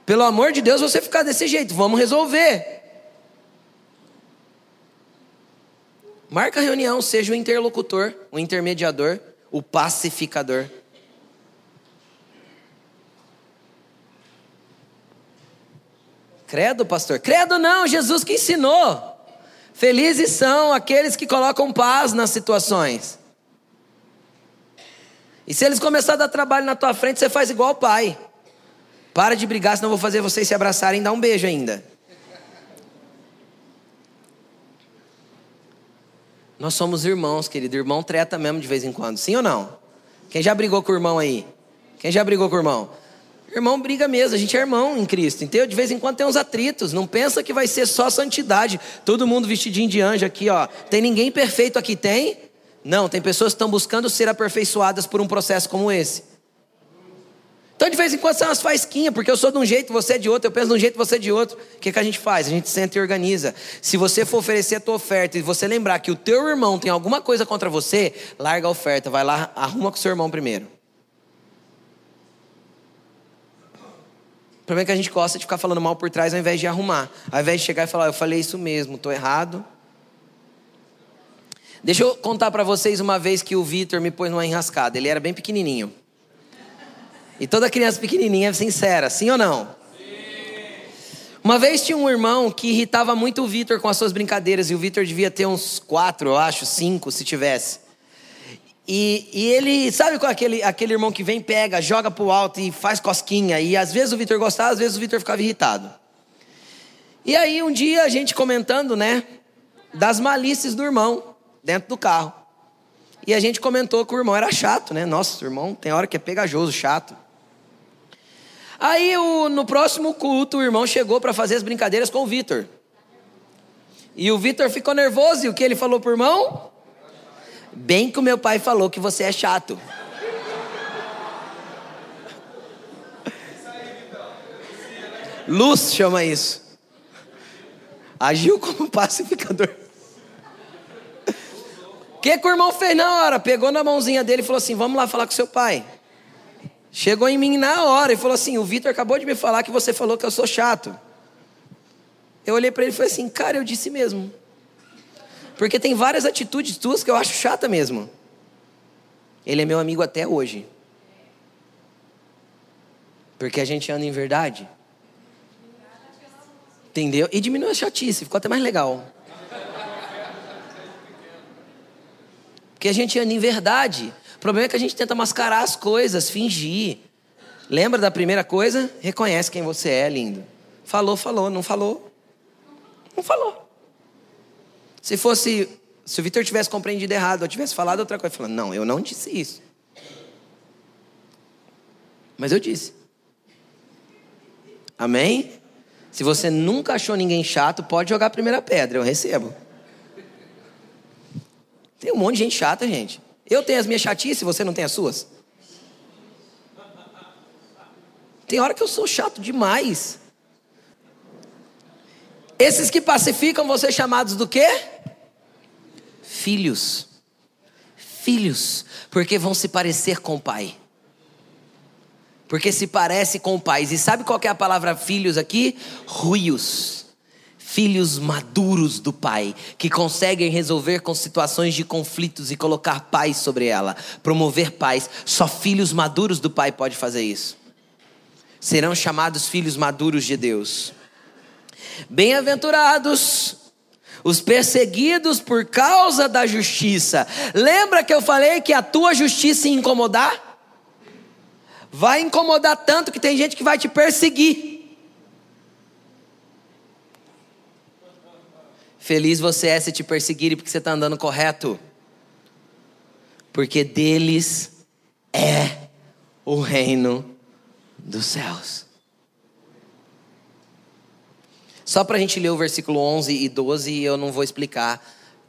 Pelo amor de Deus, você ficar desse jeito, vamos resolver. Marca a reunião, seja o interlocutor, o intermediador, o pacificador. Credo, pastor? Credo não, Jesus que ensinou. Felizes são aqueles que colocam paz nas situações. E se eles começarem a dar trabalho na tua frente, você faz igual o pai. Para de brigar, senão eu vou fazer vocês se abraçarem e dar um beijo ainda. Nós somos irmãos, querido. Irmão treta mesmo de vez em quando. Sim ou não? Quem já brigou com o irmão aí? Quem já brigou com o irmão? Irmão briga mesmo, a gente é irmão em Cristo, entendeu? De vez em quando tem uns atritos, não pensa que vai ser só santidade. Todo mundo vestidinho de anjo aqui, ó. Tem ninguém perfeito aqui, tem? Não, tem pessoas que estão buscando ser aperfeiçoadas por um processo como esse. Então, de vez em quando são umas faisquinhas, porque eu sou de um jeito, você é de outro, eu penso de um jeito, você é de outro. O que, que a gente faz? A gente senta e organiza. Se você for oferecer a tua oferta e você lembrar que o teu irmão tem alguma coisa contra você, larga a oferta, vai lá, arruma com o seu irmão primeiro. O problema é que a gente gosta de ficar falando mal por trás ao invés de arrumar. Ao invés de chegar e falar, eu falei isso mesmo, estou errado. Deixa eu contar para vocês uma vez que o Vitor me pôs numa enrascada. Ele era bem pequenininho. E toda criança pequenininha é sincera, sim ou não? Uma vez tinha um irmão que irritava muito o Vitor com as suas brincadeiras, e o Vitor devia ter uns quatro, eu acho, cinco, se tivesse. E, e ele, sabe qual é aquele, aquele irmão que vem, pega, joga pro alto e faz cosquinha, e às vezes o Vitor gostava, às vezes o Vitor ficava irritado. E aí um dia a gente comentando, né, das malícias do irmão dentro do carro. E a gente comentou que o irmão era chato, né? Nossa, o irmão tem hora que é pegajoso, chato. Aí o, no próximo culto, o irmão chegou para fazer as brincadeiras com o Vitor. E o Vitor ficou nervoso e o que ele falou pro irmão? Bem que o meu pai falou que você é chato. Luz chama isso. Agiu como pacificador. O que, que o irmão fez na hora? Pegou na mãozinha dele e falou assim: Vamos lá falar com seu pai. Chegou em mim na hora e falou assim: O Vitor acabou de me falar que você falou que eu sou chato. Eu olhei para ele e falei assim: Cara, eu disse mesmo. Porque tem várias atitudes tuas que eu acho chata mesmo. Ele é meu amigo até hoje. Porque a gente anda em verdade. Entendeu? E diminui a chatice, ficou até mais legal. Porque a gente anda em verdade. Problema é que a gente tenta mascarar as coisas, fingir. Lembra da primeira coisa? Reconhece quem você é, lindo. Falou, falou, não falou. Não falou. Se fosse, se o Vitor tivesse compreendido errado, ou tivesse falado outra coisa, falando, não, eu não disse isso. Mas eu disse. Amém? Se você nunca achou ninguém chato, pode jogar a primeira pedra, eu recebo. Tem um monte de gente chata, gente. Eu tenho as minhas chatices, você não tem as suas? Tem hora que eu sou chato demais. Esses que pacificam vão ser chamados do quê? Filhos. Filhos, porque vão se parecer com o pai porque se parece com pais. E sabe qual é a palavra filhos aqui? Ruios. Filhos maduros do pai, que conseguem resolver com situações de conflitos e colocar paz sobre ela, promover paz. Só filhos maduros do pai pode fazer isso. Serão chamados filhos maduros de Deus. Bem-aventurados os perseguidos por causa da justiça. Lembra que eu falei que a tua justiça ia incomodar? vai incomodar tanto que tem gente que vai te perseguir. Feliz você é se te perseguirem porque você está andando correto. Porque deles é o reino dos céus. Só para a gente ler o versículo 11 e 12, eu não vou explicar,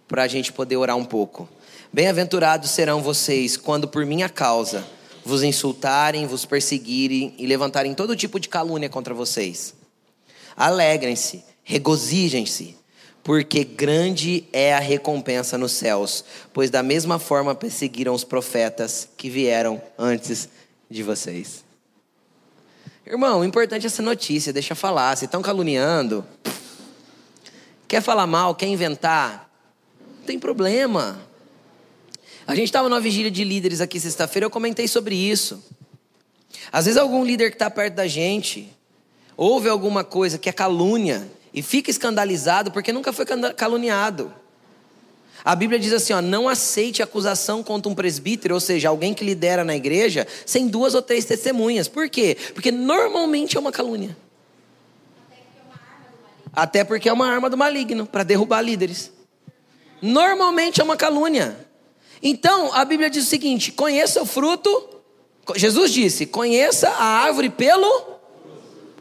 para a gente poder orar um pouco. Bem-aventurados serão vocês quando por minha causa vos insultarem, vos perseguirem e levantarem todo tipo de calúnia contra vocês. Alegrem-se, regozijem-se, porque grande é a recompensa nos céus, pois da mesma forma perseguiram os profetas que vieram antes de vocês. Irmão, importante é essa notícia, deixa eu falar. Se estão caluniando, quer falar mal, quer inventar, não tem problema. A gente estava numa vigília de líderes aqui sexta-feira, eu comentei sobre isso. Às vezes algum líder que está perto da gente ouve alguma coisa que é calúnia e fica escandalizado porque nunca foi caluniado. A Bíblia diz assim: ó, não aceite acusação contra um presbítero, ou seja, alguém que lidera na igreja, sem duas ou três testemunhas. Por quê? Porque normalmente é uma calúnia. Até porque é uma arma do maligno para derrubar líderes. Normalmente é uma calúnia. Então, a Bíblia diz o seguinte: conheça o fruto. Jesus disse: conheça a árvore pelo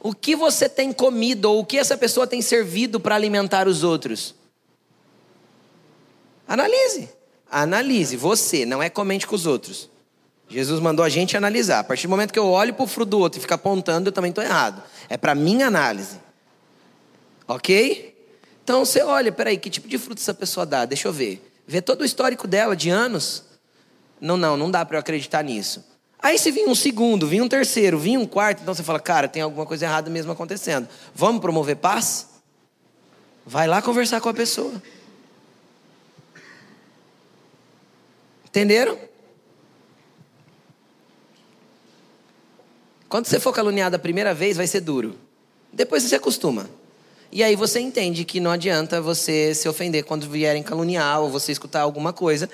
o que você tem comido ou o que essa pessoa tem servido para alimentar os outros. Analise. Analise. Você, não é comente com os outros. Jesus mandou a gente analisar. A partir do momento que eu olho para o fruto do outro e fico apontando, eu também estou errado. É para minha análise. Ok? Então você olha, peraí, que tipo de fruto essa pessoa dá? Deixa eu ver. Vê todo o histórico dela de anos. Não, não, não dá para eu acreditar nisso. Aí se vinha um segundo, vinha um terceiro, vinha um quarto, então você fala, cara, tem alguma coisa errada mesmo acontecendo. Vamos promover paz? Vai lá conversar com a pessoa. Entenderam? Quando você for caluniado a primeira vez, vai ser duro. Depois você se acostuma. E aí você entende que não adianta você se ofender quando vierem caluniar ou você escutar alguma coisa.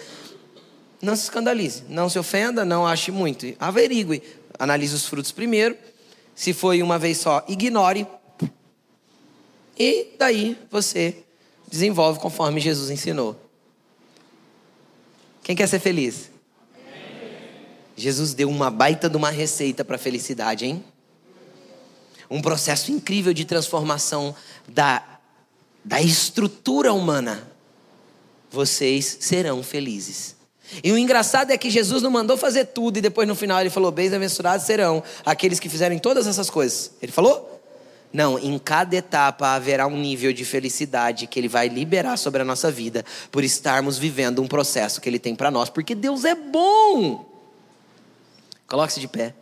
Não se escandalize, não se ofenda, não ache muito. Averigue, analise os frutos primeiro. Se foi uma vez só, ignore. E daí você desenvolve conforme Jesus ensinou. Quem quer ser feliz? Jesus deu uma baita de uma receita para a felicidade, hein? um processo incrível de transformação da, da estrutura humana, vocês serão felizes. E o engraçado é que Jesus não mandou fazer tudo e depois no final ele falou: Bem-aventurados serão aqueles que fizerem todas essas coisas. Ele falou? Não, em cada etapa haverá um nível de felicidade que Ele vai liberar sobre a nossa vida por estarmos vivendo um processo que Ele tem para nós, porque Deus é bom. Coloque-se de pé.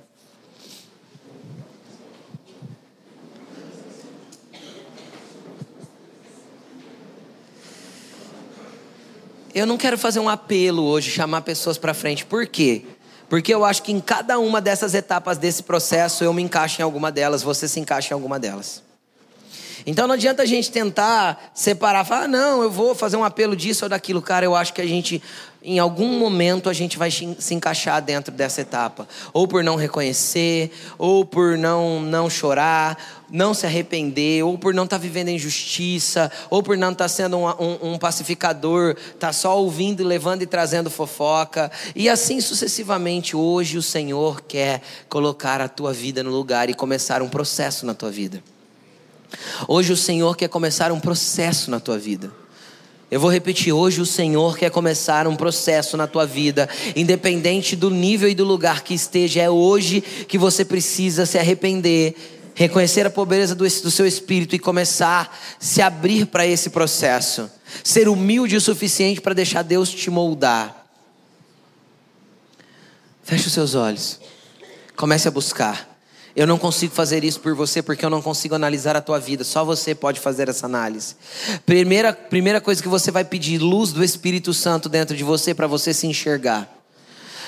Eu não quero fazer um apelo hoje, chamar pessoas para frente. Por quê? Porque eu acho que em cada uma dessas etapas desse processo eu me encaixo em alguma delas, você se encaixa em alguma delas. Então não adianta a gente tentar separar, falar, ah, não, eu vou fazer um apelo disso ou daquilo. Cara, eu acho que a gente, em algum momento, a gente vai se encaixar dentro dessa etapa. Ou por não reconhecer, ou por não, não chorar, não se arrepender, ou por não estar tá vivendo injustiça, ou por não estar tá sendo um, um, um pacificador, tá só ouvindo, levando e trazendo fofoca. E assim sucessivamente, hoje o Senhor quer colocar a tua vida no lugar e começar um processo na tua vida. Hoje o Senhor quer começar um processo na tua vida. Eu vou repetir, hoje o Senhor quer começar um processo na tua vida, independente do nível e do lugar que esteja, é hoje que você precisa se arrepender, reconhecer a pobreza do, do seu espírito e começar a se abrir para esse processo. Ser humilde o suficiente para deixar Deus te moldar. Feche os seus olhos. Comece a buscar. Eu não consigo fazer isso por você porque eu não consigo analisar a tua vida. Só você pode fazer essa análise. Primeira, primeira coisa que você vai pedir: luz do Espírito Santo dentro de você para você se enxergar.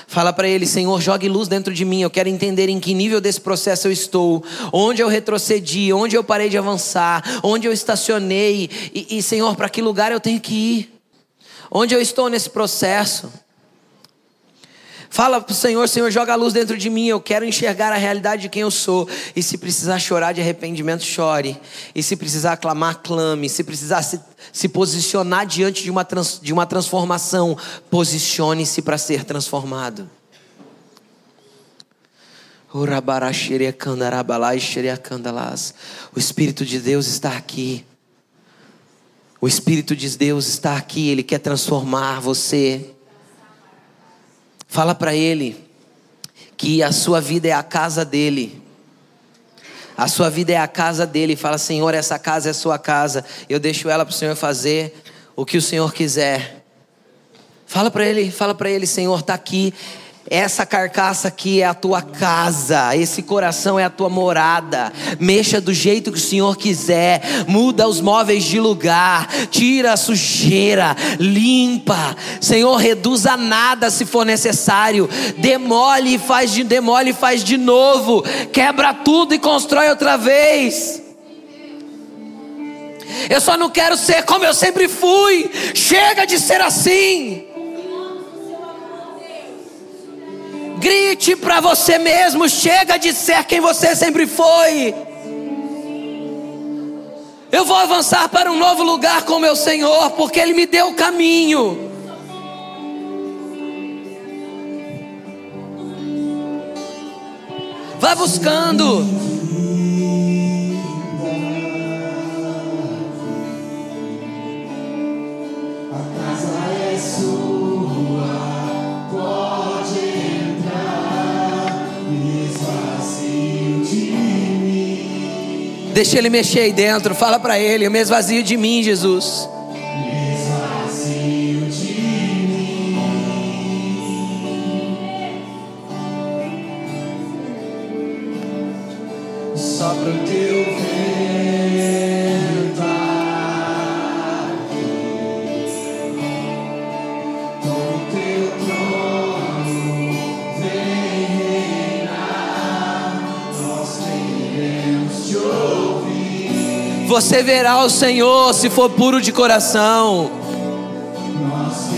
Fala para ele, Senhor, jogue luz dentro de mim. Eu quero entender em que nível desse processo eu estou, onde eu retrocedi, onde eu parei de avançar, onde eu estacionei. E, e Senhor, para que lugar eu tenho que ir? Onde eu estou nesse processo? Fala para o Senhor, Senhor, joga a luz dentro de mim. Eu quero enxergar a realidade de quem eu sou. E se precisar chorar de arrependimento, chore. E se precisar clamar, clame. Se precisar se, se posicionar diante de uma, trans, de uma transformação, posicione-se para ser transformado. O Espírito de Deus está aqui. O Espírito de Deus está aqui, Ele quer transformar você. Fala para ele que a sua vida é a casa dele. A sua vida é a casa dele. Fala, Senhor, essa casa é sua casa. Eu deixo ela para o Senhor fazer o que o Senhor quiser. Fala para ele, fala para ele, Senhor, está aqui. Essa carcaça aqui é a tua casa, esse coração é a tua morada. Mexa do jeito que o Senhor quiser, muda os móveis de lugar, tira a sujeira, limpa. Senhor, reduza nada se for necessário. Demole e faz de demole e faz de novo. Quebra tudo e constrói outra vez. Eu só não quero ser como eu sempre fui. Chega de ser assim. Grite para você mesmo: chega de ser quem você sempre foi. Eu vou avançar para um novo lugar com meu Senhor, porque Ele me deu o caminho. Vá buscando. Deixa ele mexer aí dentro. Fala para ele: Eu me esvazio de mim, Jesus. Me esvazio de mim. Só pro Você verá o Senhor se for puro de coração. Nós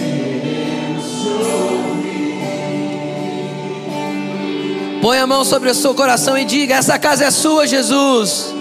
Põe a mão sobre o seu coração e diga: Essa casa é sua, Jesus.